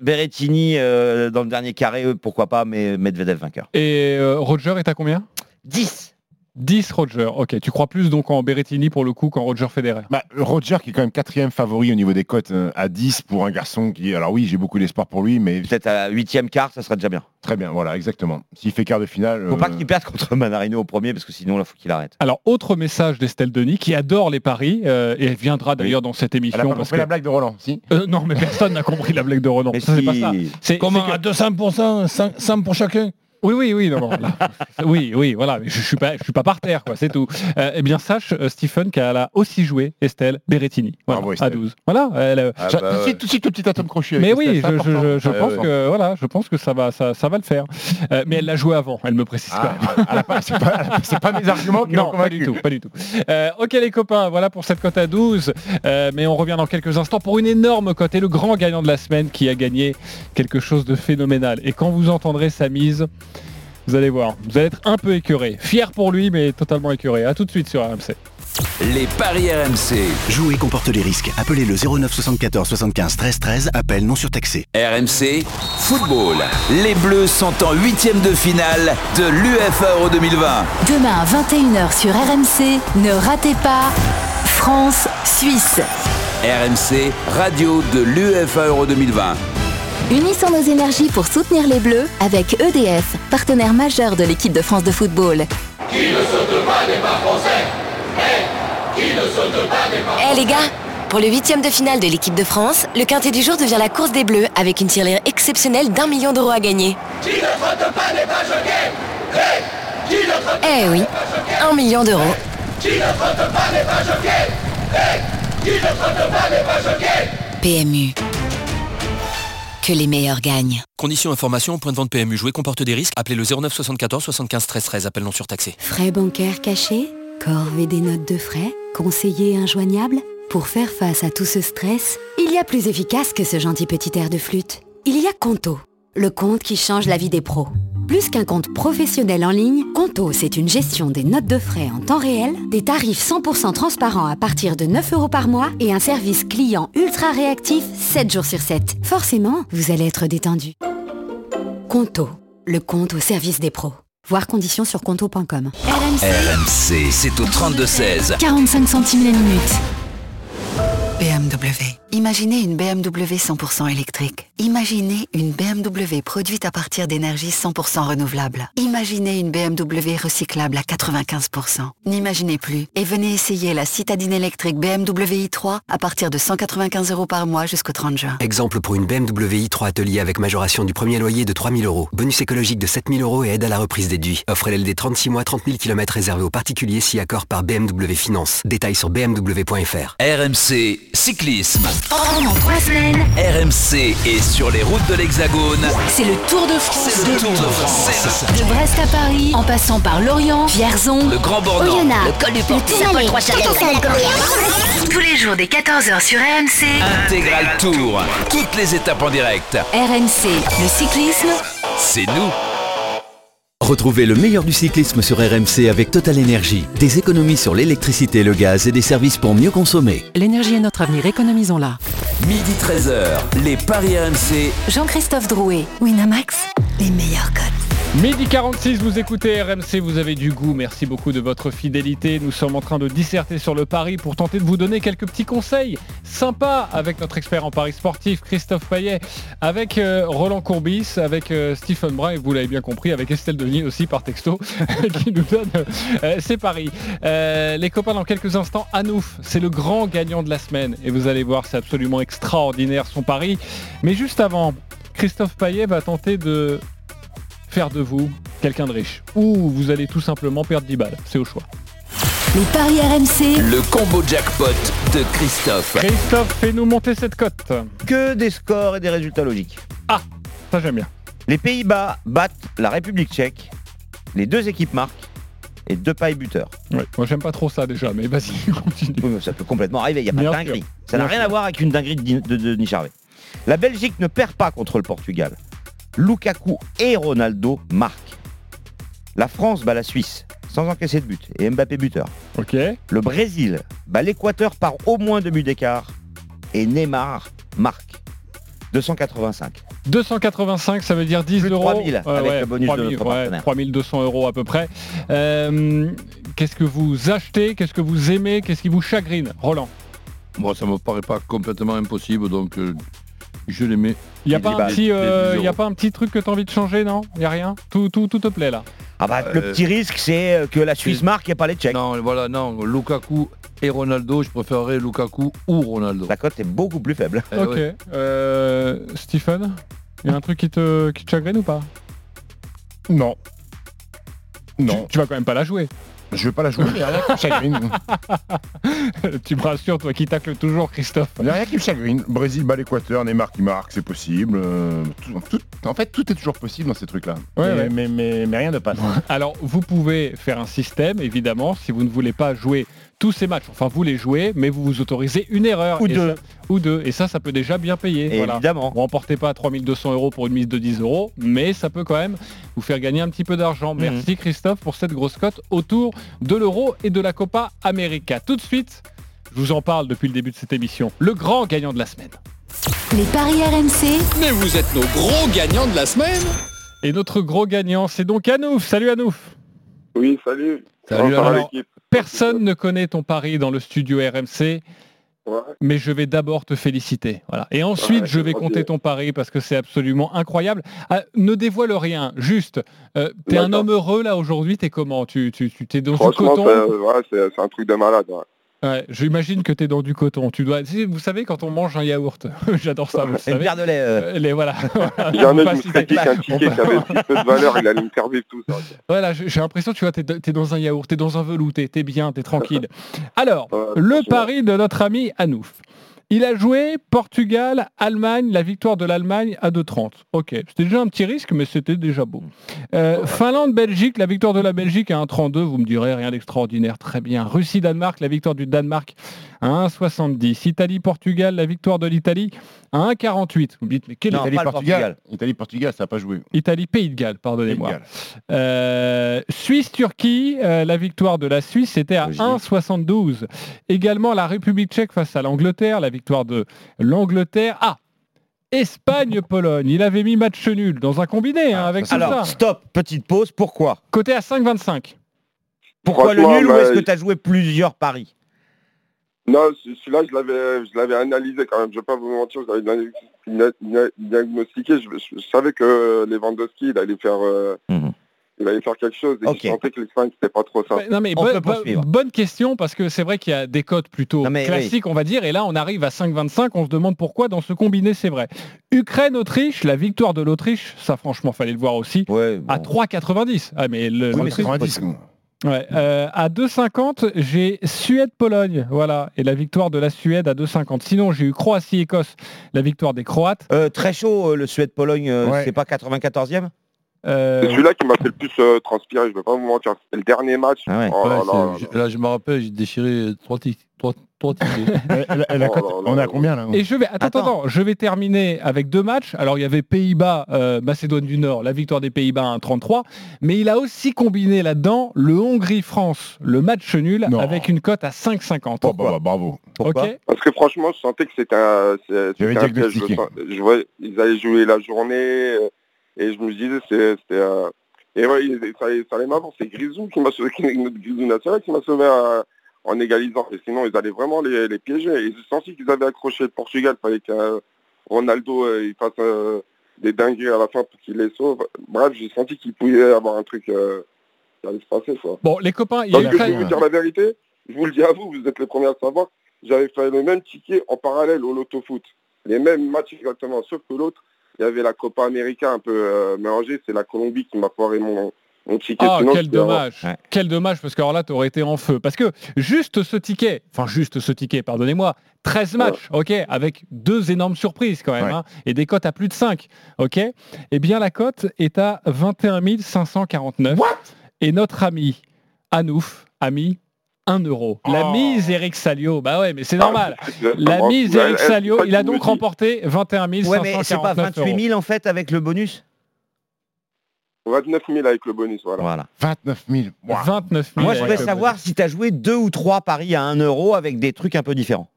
[SPEAKER 13] Berrettini euh, dans le dernier carré, euh, pourquoi pas, mais Medvedev vainqueur.
[SPEAKER 10] Et euh, Roger est à combien?
[SPEAKER 13] 10
[SPEAKER 10] 10 Roger. Ok, tu crois plus donc en Berrettini pour le coup qu'en Roger Federer?
[SPEAKER 15] Bah, Roger qui est quand même quatrième favori au niveau des cotes euh, à 10 pour un garçon qui, alors oui, j'ai beaucoup d'espoir pour lui, mais
[SPEAKER 13] Peut-être à 8 quart, ça serait déjà bien.
[SPEAKER 15] très bien, voilà, exactement. S'il fait quart de finale,
[SPEAKER 13] Faut pas
[SPEAKER 15] euh,
[SPEAKER 13] qu'il perde contre Manarino au premier, parce que sinon, là, faut qu'il arrête.
[SPEAKER 10] Alors, autre message d'Estelle Denis qui adore les paris euh, et elle viendra d'ailleurs dans cette
[SPEAKER 15] elle a
[SPEAKER 10] émission.
[SPEAKER 15] pas
[SPEAKER 10] parce
[SPEAKER 15] compris
[SPEAKER 10] que-
[SPEAKER 15] la blague de Roland, si?
[SPEAKER 10] Euh, non, mais personne n'a compris la blague de Ça, c'est pas
[SPEAKER 13] si.
[SPEAKER 10] ça. C'est-
[SPEAKER 12] Comment
[SPEAKER 10] c'est que-
[SPEAKER 12] à 200%, 100, 100 pour chacun
[SPEAKER 10] Oui, oui, oui, non, non, là. oui, oui, voilà. mais Je, je suis pas, je suis pas par terre, quoi. C'est tout. Euh, eh bien, sache, euh, Stephen, qu'elle a aussi joué Estelle Berrettini. Voilà,
[SPEAKER 15] Bravo,
[SPEAKER 10] à
[SPEAKER 15] Estelle.
[SPEAKER 10] 12. Voilà. Elle, euh,
[SPEAKER 12] Ah
[SPEAKER 15] J'a-
[SPEAKER 12] bah ouais.
[SPEAKER 15] atome crochu. avec
[SPEAKER 10] mais
[SPEAKER 15] Estelle,
[SPEAKER 10] oui,
[SPEAKER 15] c'est
[SPEAKER 10] je, je-
[SPEAKER 15] important.
[SPEAKER 10] je- je
[SPEAKER 12] Ouais,
[SPEAKER 10] pense
[SPEAKER 12] ouais.
[SPEAKER 10] que voilà, je pense que ça va, ça, ça va le faire. Euh, mais elle l'a joué avant. Elle me précise
[SPEAKER 15] Ah,
[SPEAKER 10] quand même.
[SPEAKER 15] elle a pas- c'est pas, c'est pas mes arguments qui l'ont
[SPEAKER 10] Non, pas
[SPEAKER 15] convaincu.
[SPEAKER 10] du tout, pas du tout. Euh, ok les copains, voilà pour cette cote à 12. Euh, mais on revient dans quelques instants pour une énorme cote et le grand gagnant de la semaine qui a gagné quelque chose de phénoménal. Et quand vous entendrez sa mise, vous allez voir, vous allez être un peu écœuré. Fier pour lui, mais totalement écœuré. À tout de suite sur RMC.
[SPEAKER 19] Les paris RMC.
[SPEAKER 9] Jouer comporte les risques. Appelez le 09 74 75 13 13. Appel non surtaxé.
[SPEAKER 19] RMC Football. Les Bleus sont en huitième de finale de l'UFA Euro 2020.
[SPEAKER 24] Demain à 21h sur RMC, ne ratez pas France-Suisse.
[SPEAKER 19] RMC, radio de l'UFA Euro 2020.
[SPEAKER 24] Unissons nos énergies pour soutenir les Bleus avec EDF, partenaire majeur de l'équipe de France de football.
[SPEAKER 21] Qui ne saute pas français. Eh, qui ne saute pas n'est pas
[SPEAKER 20] Eh les gars, Pour le huitième de finale de l'équipe de France, le quintet du jour devient la course des Bleus avec une tirelire exceptionnelle d'un million d'euros à gagner.
[SPEAKER 21] Qui ne pas Hey
[SPEAKER 20] Eh oui, un million d'euros.
[SPEAKER 21] Qui ne pas Hey Qui ne pas pas
[SPEAKER 24] PMU. Que les meilleurs gagnent.
[SPEAKER 22] Conditions information, point de vente PMU. Jouer comporte des risques. Appelez le 09 74 75 13 13. Appel non surtaxé.
[SPEAKER 24] Frais bancaires cachés, corvée des notes de frais, conseillers injoignables. Pour faire face à tout ce stress, il y a plus efficace que ce gentil petit air de flûte. Il y a Conto, le compte qui change la vie des pros. Plus qu'un compte professionnel en ligne, Conto, c'est une gestion des notes de frais en temps réel, des tarifs 100% transparents à partir de 9 euros par mois et un service client ultra réactif 7 jours sur 7. Forcément, vous allez être détendu. Conto, le compte au service des pros. Voir conditions sur conto.com.
[SPEAKER 19] RMC, c'est au 32-16.
[SPEAKER 24] 45 centimes la minute. BMW. Imaginez une BMW 100% électrique. Imaginez une BMW produite à partir d'énergie 100% renouvelable. Imaginez une BMW recyclable à 95%. N'imaginez plus et venez essayer la citadine électrique BMW i3 à partir de 195 euros par mois jusqu'au 30 juin.
[SPEAKER 27] Exemple pour une BMW i3 Atelier avec majoration du premier loyer de 3000 euros. Bonus écologique de 7000 euros et aide à la reprise déduit. Offre LLD 36 mois, 30 000 km réservé aux particuliers si accord par BMW Finance. Détails sur bmw.fr.
[SPEAKER 19] RMC Cyclisme.
[SPEAKER 24] Pendant trois semaines,
[SPEAKER 19] RMC est sur les routes de l'Hexagone.
[SPEAKER 24] c'est le Tour de France.
[SPEAKER 19] C'est le Tour de France.
[SPEAKER 24] De Brest à Paris, en passant par Lorient, Vierzon,
[SPEAKER 19] Le Grand.
[SPEAKER 24] Oyonnax,
[SPEAKER 19] Le col du
[SPEAKER 24] Trois-Chalets. Tous les jours dès 14h sur RMC.
[SPEAKER 19] Intégral Tour. Toutes les étapes en direct.
[SPEAKER 24] RMC, le cyclisme,
[SPEAKER 19] C'est nous.
[SPEAKER 2] Retrouvez le meilleur du cyclisme sur RMC avec Total Énergie. Des économies sur l'électricité et le gaz et des services pour mieux consommer.
[SPEAKER 28] L'énergie est notre avenir, économisons-la.
[SPEAKER 19] Midi 13h, les Paris RMC.
[SPEAKER 24] Jean-Christophe Drouet, Winamax, les meilleurs codes.
[SPEAKER 10] Midi 46, vous écoutez RMC, vous avez du goût. Merci beaucoup de votre fidélité. Nous sommes en train de disserter sur le pari pour tenter de vous donner quelques petits conseils sympas avec notre expert en paris sportif, Christophe Payet, avec euh, Roland Courbis, avec euh, Stephen Brun, et vous l'avez bien compris, avec Estelle Denis aussi par texto, qui nous donne euh, ses paris. Les copains, dans quelques instants, Anouf, c'est le grand gagnant de la semaine. Et vous allez voir, c'est absolument extraordinaire son pari. Mais juste avant, Christophe Payet va tenter de faire de vous quelqu'un de riche. Ou vous allez tout simplement perdre 10 balles. C'est au choix.
[SPEAKER 24] Les paris RMC,
[SPEAKER 19] Le combo jackpot de Christophe.
[SPEAKER 10] Christophe, fais-nous monter cette cote.
[SPEAKER 13] Que des scores et des résultats logiques.
[SPEAKER 10] Ah, ça j'aime bien.
[SPEAKER 13] Les Pays-Bas battent la République tchèque. Les deux équipes marquent et deux pailles buteurs.
[SPEAKER 10] Ouais, moi j'aime pas trop ça déjà, mais vas-y, continue.
[SPEAKER 13] Oui, mais ça peut complètement arriver, il n'y a pas de dinguerie.
[SPEAKER 10] sûr.
[SPEAKER 13] Ça n'a rien
[SPEAKER 10] sûr.
[SPEAKER 13] à voir avec une dinguerie de, de, de Denis Charvet. La Belgique ne perd pas contre le Portugal. Lukaku et Ronaldo marquent. La France bat la Suisse sans encaisser de but et Mbappé buteur.
[SPEAKER 10] Ok.
[SPEAKER 13] Le Brésil bat l'Équateur par au moins deux buts d'écart et Neymar marque. 285.
[SPEAKER 10] 285, ça veut dire 10
[SPEAKER 13] Plus de
[SPEAKER 10] euros.
[SPEAKER 13] 3000 avec le bonus de
[SPEAKER 10] 3000,
[SPEAKER 13] notre
[SPEAKER 10] ouais,
[SPEAKER 13] partenaire.
[SPEAKER 10] 3200 euros à peu près. Euh, Qu'est-ce que vous achetez? Qu'est-ce que vous aimez? Qu'est-ce qui vous chagrine? Roland
[SPEAKER 12] Moi, ça me paraît pas complètement impossible, donc euh, je les mets.
[SPEAKER 10] Il n'y a, pas un petit,
[SPEAKER 12] les
[SPEAKER 10] euh,
[SPEAKER 12] 10
[SPEAKER 10] y a
[SPEAKER 12] euros.
[SPEAKER 10] pas un petit truc que tu as envie de changer, non? Il n'y a rien? Tout, tout, tout te plaît là
[SPEAKER 13] Ah bah, le
[SPEAKER 12] Euh,
[SPEAKER 13] petit risque, c'est euh, que la Suisse marque et pas les Tchèques.
[SPEAKER 12] Non, voilà, non, Lukaku et Ronaldo, je préférerais Lukaku ou Ronaldo.
[SPEAKER 13] La cote est beaucoup plus faible.
[SPEAKER 12] Eh
[SPEAKER 10] Ok.
[SPEAKER 12] ouais.
[SPEAKER 10] Euh, Stephen Il y a un truc qui te, qui te chagrine ou pas?
[SPEAKER 15] Non. Non.
[SPEAKER 10] Tu, tu vas quand même pas la jouer.
[SPEAKER 15] Je vais pas la jouer, il y a rien qui me chagrine.
[SPEAKER 10] tu me rassures, toi qui tacle toujours, Christophe.
[SPEAKER 15] Il n'y a rien qui me chagrine. Brésil bat l'Équateur, Neymar qui marque, c'est possible. Euh, tout- tout- en fait, tout est toujours possible dans ces trucs-là.
[SPEAKER 10] Ouais,
[SPEAKER 15] mais,
[SPEAKER 10] ouais.
[SPEAKER 15] Mais, mais- mais rien ne passe.
[SPEAKER 10] Alors, vous pouvez faire un système, évidemment, si vous ne voulez pas jouer tous ces matchs. Enfin, vous les jouez, mais vous vous autorisez une erreur.
[SPEAKER 13] Ou deux.
[SPEAKER 10] ça- ou deux. Et ça, ça peut déjà bien payer. Voilà.
[SPEAKER 13] Évidemment.
[SPEAKER 10] Vous remportez pas 3200 euros pour une mise de 10 euros, mais ça peut quand même vous faire gagner un petit peu d'argent.
[SPEAKER 13] Mhm.
[SPEAKER 10] Merci Christophe pour cette grosse cote autour de l'euro et de la Copa América. Tout de suite, je vous en parle depuis le début de cette émission. Le grand gagnant de la semaine.
[SPEAKER 24] les paris RMC,
[SPEAKER 22] Mais vous êtes nos gros gagnants de la semaine
[SPEAKER 10] Et notre gros gagnant, c'est donc Anouf. Salut Anouf.
[SPEAKER 18] Oui, salut.
[SPEAKER 12] Salut,
[SPEAKER 10] alors.
[SPEAKER 18] l'équipe?
[SPEAKER 10] Personne ne connaît ton pari dans le studio RMC.
[SPEAKER 18] Ouais.
[SPEAKER 10] mais je vais d'abord te féliciter. Voilà. Et ensuite,
[SPEAKER 18] Ouais,
[SPEAKER 10] je vais compter ton pari parce que c'est absolument incroyable. Ah, ne dévoile rien, juste, euh, t'es un homme heureux là aujourd'hui, t'es comment? Tu tu tu- t'es dans du coton?
[SPEAKER 18] c'est ouais, c'est- c'est un truc de malade. Ouais.
[SPEAKER 10] J'imagine que tu es dans du coton. Tu dois, vous savez, quand on mange un yaourt, j'adore ça. Vous
[SPEAKER 13] Une bière de lait. euh.
[SPEAKER 10] Euh, Les voilà. Va
[SPEAKER 17] me
[SPEAKER 10] citer-
[SPEAKER 17] serais dit qu'un ticket qui avait si peu de valeur, il allait me faire vivre tout ça.
[SPEAKER 10] Voilà, j'ai l'impression, tu vois, t'es es dans un yaourt, t'es dans un velouté, t'es bien, t'es tranquille. Alors, le pari de notre ami Anouf. Il a joué Portugal, Allemagne, la victoire de l'Allemagne à 2,30. Ok, c'était déjà un petit risque, mais c'était déjà beau. Euh, Finlande, Belgique, la victoire de la Belgique à 1,32. Vous me direz, rien d'extraordinaire, très bien. Russie, Danemark, la victoire du Danemark à 1,70. Italie, Portugal, la victoire de l'Italie à 1,48. Vous me dites, mais quelle
[SPEAKER 15] Italie,
[SPEAKER 10] Italie,
[SPEAKER 15] Portugal. Italie, Portugal, ça n'a pas joué.
[SPEAKER 10] Italie, Pays de Galles, pardonnez-moi. Euh, Suisse-Turquie, euh, la victoire de la Suisse, c'était à 1,72. Également la République tchèque face à l'Angleterre, la victoire de l'Angleterre. Ah Espagne-Pologne, il avait mis match nul dans un combiné hein, avec tout
[SPEAKER 13] Alors,
[SPEAKER 10] ça.
[SPEAKER 13] stop, petite pause. Pourquoi
[SPEAKER 10] Côté à 5,25.
[SPEAKER 13] Pourquoi le nul ou est-ce que tu as joué plusieurs paris
[SPEAKER 17] Non, ce- celui-là, je l'avais, je l'avais analysé quand même. Je vais pas vous mentir, je l'avais diagnostiqué. Je, je- je savais que Lewandowski, il allait faire, euh, il allait faire quelque chose. Et je sentais que l'Espagne, c'était pas trop ça.
[SPEAKER 10] Ouais, Non mais
[SPEAKER 13] On
[SPEAKER 10] bonne,
[SPEAKER 13] peut
[SPEAKER 10] question parce que c'est vrai qu'il y a des cotes plutôt
[SPEAKER 13] mais
[SPEAKER 10] classiques on va dire et là on arrive à 5,25 on se demande pourquoi dans ce combiné c'est vrai. Ukraine-Autriche, la victoire de l'Autriche, ça franchement fallait le voir aussi, à 3,90. Ah mais le,
[SPEAKER 15] Ouais, mais
[SPEAKER 10] l'Autriche-
[SPEAKER 15] 90,
[SPEAKER 10] Ouais, euh, à 2,50, j'ai Suède-Pologne, voilà, et la victoire de la Suède à 2,50. Sinon, j'ai eu Croatie-Écosse, la victoire des Croates.
[SPEAKER 13] Euh, Très chaud, euh, le Suède-Pologne, euh,
[SPEAKER 10] Ouais.
[SPEAKER 13] c'est pas 94e
[SPEAKER 10] Euh,
[SPEAKER 17] C'est celui-là qui m'a fait le plus euh, transpirer. Je vais pas vous mentir. C'était le dernier match. Oh là
[SPEAKER 12] Ouais,
[SPEAKER 17] là
[SPEAKER 12] c'est-
[SPEAKER 17] là.
[SPEAKER 12] je- là, je me rappelle, j'ai déchiré trois tickets. Trois, trois tickets.
[SPEAKER 17] Oh
[SPEAKER 15] on est à combien là
[SPEAKER 10] Et je vais attends, attends, attends, je vais terminer avec deux matchs. Alors il y avait Pays-Bas, euh, Macédoine du Nord, la victoire des Pays-Bas à 1,33, mais il a aussi combiné là-dedans le Hongrie-France, le match nul avec une cote à 5,50.
[SPEAKER 15] Oh, bah, bah, bravo.
[SPEAKER 17] Parce que franchement, je sentais que c'était un. Je, je voyais, ils allaient jouer la journée euh, et je me disais c'est- c'était. euh, et ouais, ça, ça allait. C'est Grisou qui m'a sauvé, notre Grisou national qui m'a sauvé euh, en égalisant. Et sinon, ils allaient vraiment les, les piéger. Et j'ai senti qu'ils avaient accroché le Portugal. Il fallait que euh, Ronaldo euh, il fasse euh, des dingueries à la fin pour qu'il les sauve. Bref, j'ai senti qu'il pouvait y avoir un truc euh, qui allait se passer. Quoi.
[SPEAKER 10] Bon, les copains, il y a
[SPEAKER 17] que je vais vous dire la vérité, je vous le dis à vous, vous êtes les premiers à savoir, j'avais fait le même ticket en parallèle au loto foot. Les mêmes matchs exactement, sauf que l'autre, il y avait la Copa América un peu euh, mélangée, c'est la Colombie qui m'a foiré mon, mon ticket.
[SPEAKER 10] Ah,
[SPEAKER 17] Sinon,
[SPEAKER 10] quel dommage. Quel dommage, parce que alors là, tu aurais été en feu. Parce que juste ce ticket, enfin juste ce ticket, pardonnez-moi, 13 matchs, ok, avec deux énormes surprises quand même,
[SPEAKER 15] Ouais.
[SPEAKER 10] hein, et des cotes à plus de 5, ok, eh bien la cote est à 21 549. et notre ami Anouf a mis 1 euro. La mise Eric Salio, bah ouais, mais c'est normal. La mise Eric Salio, il a donc remporté 21 549
[SPEAKER 13] Ouais, mais c'est pas 28
[SPEAKER 10] euros.
[SPEAKER 13] 000 en fait avec le bonus
[SPEAKER 17] 29 000 avec le bonus, voilà.
[SPEAKER 13] Voilà.
[SPEAKER 15] 29 000.
[SPEAKER 10] 29 000.
[SPEAKER 13] Moi, je
[SPEAKER 10] le
[SPEAKER 13] savoir si tu as joué deux ou trois paris à 1 euro avec des trucs un peu différents.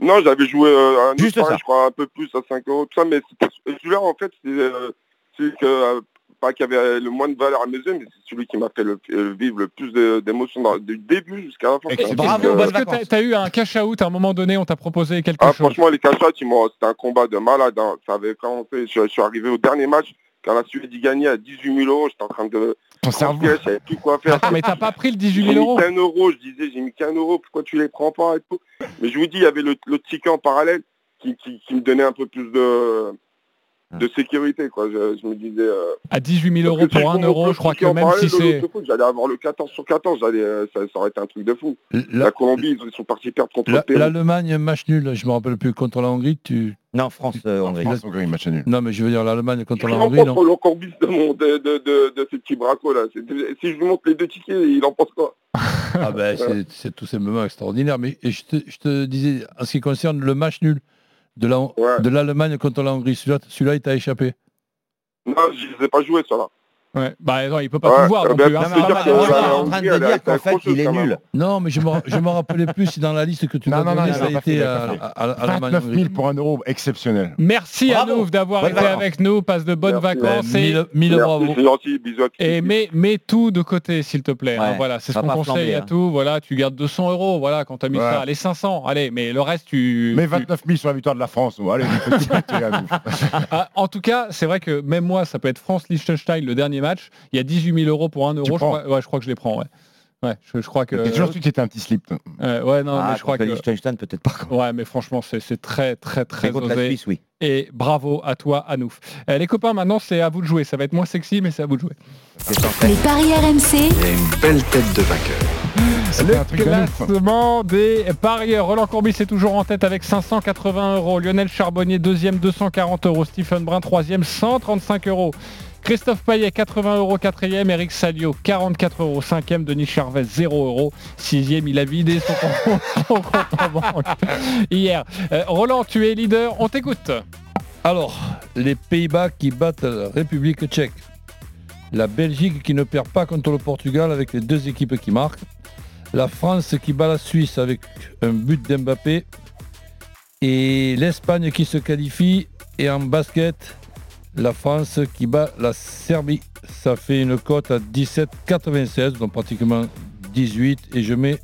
[SPEAKER 17] Non, j'avais joué euh, un autre
[SPEAKER 13] Juste
[SPEAKER 17] pari, je crois, un peu plus à 5 euros, tout ça, mais celui-là, en fait, c'est euh, que, euh, pas qui avait le moins de valeur à mes yeux, mais c'est celui qui m'a fait le, euh, vivre le plus d'émotions du début jusqu'à la fin. Truc, euh,
[SPEAKER 10] Est-ce que tu as eu un cash out à un moment donné, on t'a proposé quelque
[SPEAKER 17] Ah,
[SPEAKER 10] chose
[SPEAKER 17] franchement, les m'ont- c'était un combat de malade. hein. Ça avait commencé. Je, je suis arrivé au dernier match. Quand la Suède y gagnait à 18 000 euros, j'étais en train de.
[SPEAKER 15] Ton
[SPEAKER 17] transpirer, Je savais plus quoi faire.
[SPEAKER 10] Attends, mais t'as pas pris le 18
[SPEAKER 17] J'ai
[SPEAKER 10] 000
[SPEAKER 17] mis
[SPEAKER 10] euros
[SPEAKER 17] 15 euros, je disais, j'ai mis 15 euros, pourquoi tu les prends pas et tout. Mais je vous dis, il y avait le, le ticket en parallèle qui, qui, qui me donnait un peu plus de, de sécurité, quoi. Je, je me disais. euh,
[SPEAKER 10] À 18 000 euros pour 1
[SPEAKER 17] je
[SPEAKER 10] euro, je crois que même si c'est...
[SPEAKER 17] J'allais avoir le 14 sur 14, j'allais, euh, ça, ça aurait été un truc de fou. La Colombie, ils sont partis perdre contre le
[SPEAKER 12] La-. L'Allemagne, match nul, je me rappelle plus, contre la Hongrie, tu...
[SPEAKER 13] Non, France, Hongrie.
[SPEAKER 15] France, Hongrie, match nul.
[SPEAKER 12] Non, mais je veux dire l'Allemagne contre la Hongrie, non
[SPEAKER 17] le corbis de, mon, de, de, de, de ces petits bracos là. C'est- Si je lui montre les deux tickets, il en pense quoi?
[SPEAKER 12] Ah ben, c'est- tout simplement extraordinaire. Mais et je, te, je te disais, en ce qui concerne le match nul de la- de l'Allemagne contre la Hongrie, celui-là, celui-là, il t'a échappé.
[SPEAKER 17] Non, je ne les ai pas joués ça là.
[SPEAKER 10] Ouais. Bah non, il peut pas
[SPEAKER 17] Ouais,
[SPEAKER 10] tout voir
[SPEAKER 17] euh,
[SPEAKER 10] non
[SPEAKER 17] ben,
[SPEAKER 10] plus. hein,
[SPEAKER 17] non, mais la
[SPEAKER 13] en train de dire qu'en fait, il est nul.
[SPEAKER 12] Non, mais je me, je me rappelais plus si dans la liste que tu m'as donnée, ça
[SPEAKER 15] a
[SPEAKER 12] été
[SPEAKER 15] fait,
[SPEAKER 12] à, à- à l'Allemagne.
[SPEAKER 15] 29 000 pour un euro, exceptionnel.
[SPEAKER 10] Merci à nous d'avoir été
[SPEAKER 15] vacances.
[SPEAKER 10] avec nous. Passe de bonnes
[SPEAKER 17] Merci.
[SPEAKER 10] vacances.
[SPEAKER 12] Ouais,
[SPEAKER 10] et-
[SPEAKER 12] mille- mille
[SPEAKER 17] Merci,
[SPEAKER 12] bravo.
[SPEAKER 17] c'est gentil, bisous à tous.
[SPEAKER 10] Et mets, mets tout de côté, s'il te plaît. hein, voilà, c'est ce qu'on conseille à
[SPEAKER 13] hein.
[SPEAKER 10] tout. Voilà, tu gardes 200 euros. Voilà, quand t'as mis ça, allez 500. Allez, mais le reste, tu.
[SPEAKER 15] Mais
[SPEAKER 10] tu-
[SPEAKER 15] 29 000 sur la victoire de la France. Allez.
[SPEAKER 10] Ah, en tout cas, c'est vrai que même moi, ça peut être France-Liechtenstein, le dernier match. Il y a 18 000 euros pour 1 euro. Je crois, ouais, je crois que je les prends. Ouais. Ouais, je, je crois que.
[SPEAKER 15] J'ai toujours su que c'était un petit slip.
[SPEAKER 10] Euh, ouais, non,
[SPEAKER 13] Ah,
[SPEAKER 10] mais je crois que.
[SPEAKER 13] Liechtenstein, peut-être pas.
[SPEAKER 10] Ouais, mais franchement, c'est c'est très, très, très
[SPEAKER 13] Mais contre la
[SPEAKER 10] osé.
[SPEAKER 13] Suisse, oui.
[SPEAKER 10] Et bravo à toi, Anouf. Euh, les copains, maintenant, c'est à vous de jouer. Ça va être moins sexy, mais c'est à vous de jouer.
[SPEAKER 24] Les paris RMC,
[SPEAKER 29] Il a une belle tête de vainqueur.
[SPEAKER 10] Le
[SPEAKER 15] un truc
[SPEAKER 10] classement des parieurs. Roland Courbis est toujours en tête avec 580 euros. Lionel Charbonnier, deuxième, 240 euros. Stephen Brun, troisième, 135 euros. Christophe Payet, 80 euros, quatrième. Eric Salio, 44 euros, cinquième. Denis Charvet, 0 euros. Sixième, il a vidé son compte, en banque hier. Euh, Roland, tu es leader, on t'écoute.
[SPEAKER 12] Alors, les Pays-Bas qui battent la République tchèque. La Belgique qui ne perd pas contre le Portugal avec les deux équipes qui marquent. La France qui bat la Suisse avec un but d'Mbappé. Et l'Espagne qui se qualifie. Et en basket, la France qui bat la Serbie. Ça fait une cote à 17,96, donc pratiquement 18. Et je mets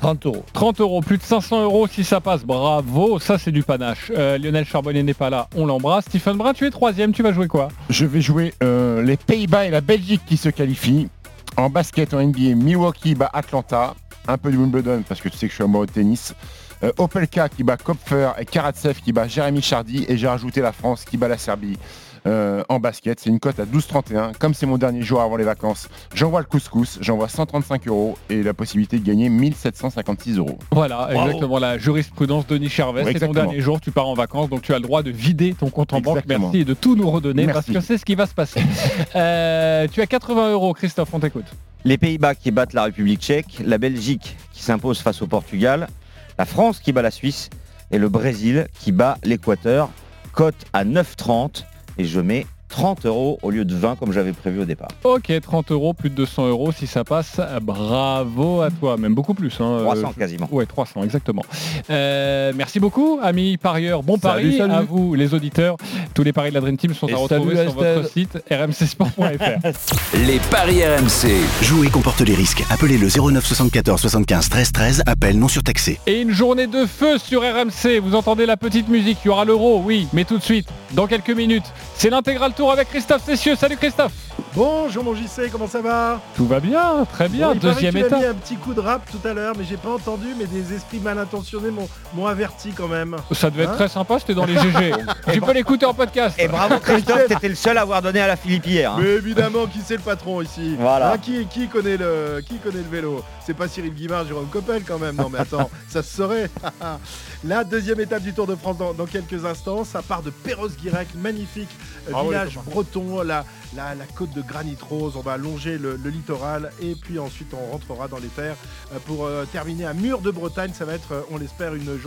[SPEAKER 12] 30 euros.
[SPEAKER 10] 30 euros, plus de 500 euros si ça passe. Bravo, ça c'est du panache. Euh, Lionel Charbonnier n'est pas là, on l'embrasse. Stephen Brun, tu es troisième, tu vas jouer quoi?
[SPEAKER 15] Je vais jouer euh, les Pays-Bas et la Belgique qui se qualifient. En basket, en NBA, Milwaukee bat Atlanta. Un peu de Wimbledon parce que tu sais que je suis amoureux de tennis. Euh, Opelka qui bat Kopfer et Karatsev qui bat Jérémy Chardy. Et j'ai rajouté la France qui bat la Serbie. Euh, en basket, c'est une cote à 12,31. Comme c'est mon dernier jour avant les vacances, j'envoie le couscous, j'envoie 135 euros et la possibilité de gagner 1756 euros.
[SPEAKER 10] Voilà, exactement la jurisprudence Denis Charvet. C'est ton dernier jour, tu pars en vacances, donc tu as le droit de vider ton compte en banque. Merci et de tout nous redonner parce que c'est ce qui va se passer. Euh, tu as 80 euros, Christophe, on t'écoute.
[SPEAKER 13] Les Pays-Bas qui battent la République tchèque, la Belgique qui s'impose face au Portugal, la France qui bat la Suisse et le Brésil qui bat l'Équateur. Cote à 9,30 et je mets 30 euros au lieu de 20 comme j'avais prévu au départ.
[SPEAKER 10] Ok, 30 euros, plus de 200 euros si ça passe. Bravo à toi, même beaucoup plus. hein.
[SPEAKER 13] 300
[SPEAKER 10] Euh,
[SPEAKER 13] quasiment.
[SPEAKER 10] Ouais, 300, exactement. Euh, merci beaucoup, amis parieurs. Bon
[SPEAKER 12] Salut,
[SPEAKER 10] pari
[SPEAKER 12] salut.
[SPEAKER 10] à vous, les auditeurs. Tous les paris de la Dream Team sont
[SPEAKER 12] Et
[SPEAKER 10] à retrouver
[SPEAKER 12] salut,
[SPEAKER 10] sur votre site rmcsport.fr.
[SPEAKER 19] Les paris RMC.
[SPEAKER 9] Jouer comporte les risques. Appelez le 09 74 75 13 13. Appel non surtaxé.
[SPEAKER 10] Et une journée de feu sur RMC. Vous entendez la petite musique. Il y aura l'euro, oui, mais tout de suite, dans quelques minutes. C'est l'intégral tour avec Christophe Cessieux. Salut Christophe.
[SPEAKER 30] Bonjour mon JC, comment ça va?
[SPEAKER 10] Tout va bien, très bien.
[SPEAKER 30] Bon, il paraît
[SPEAKER 10] Deuxième
[SPEAKER 30] que tu as
[SPEAKER 10] étape.
[SPEAKER 30] mis un petit coup de rap tout à l'heure, mais j'ai pas entendu, mais des esprits mal intentionnés m'ont averti quand même.
[SPEAKER 10] Ça devait être
[SPEAKER 30] Hein
[SPEAKER 10] très sympa, c'était dans les GG. tu peux l'écouter en podcast.
[SPEAKER 13] Et bravo Christophe, t'étais le seul à avoir donné à la Philippe hier. hein.
[SPEAKER 30] Mais évidemment, qui c'est le patron ici?
[SPEAKER 13] Voilà.
[SPEAKER 30] Hein, qui, qui connaît le, qui connaît le vélo? C'est pas Cyril Guimard, Jérôme Coppel quand même. Non mais attends, ça se saurait. La deuxième étape du Tour de France dans, dans quelques instants. Ça part de Perros-Guirec, magnifique euh,
[SPEAKER 10] Ah
[SPEAKER 30] village breton, la, la, la côte de granit rose. On va longer le, le littoral et puis ensuite on rentrera dans les terres euh, pour euh, terminer à Mur de Bretagne. Ça va être, on l'espère, une journée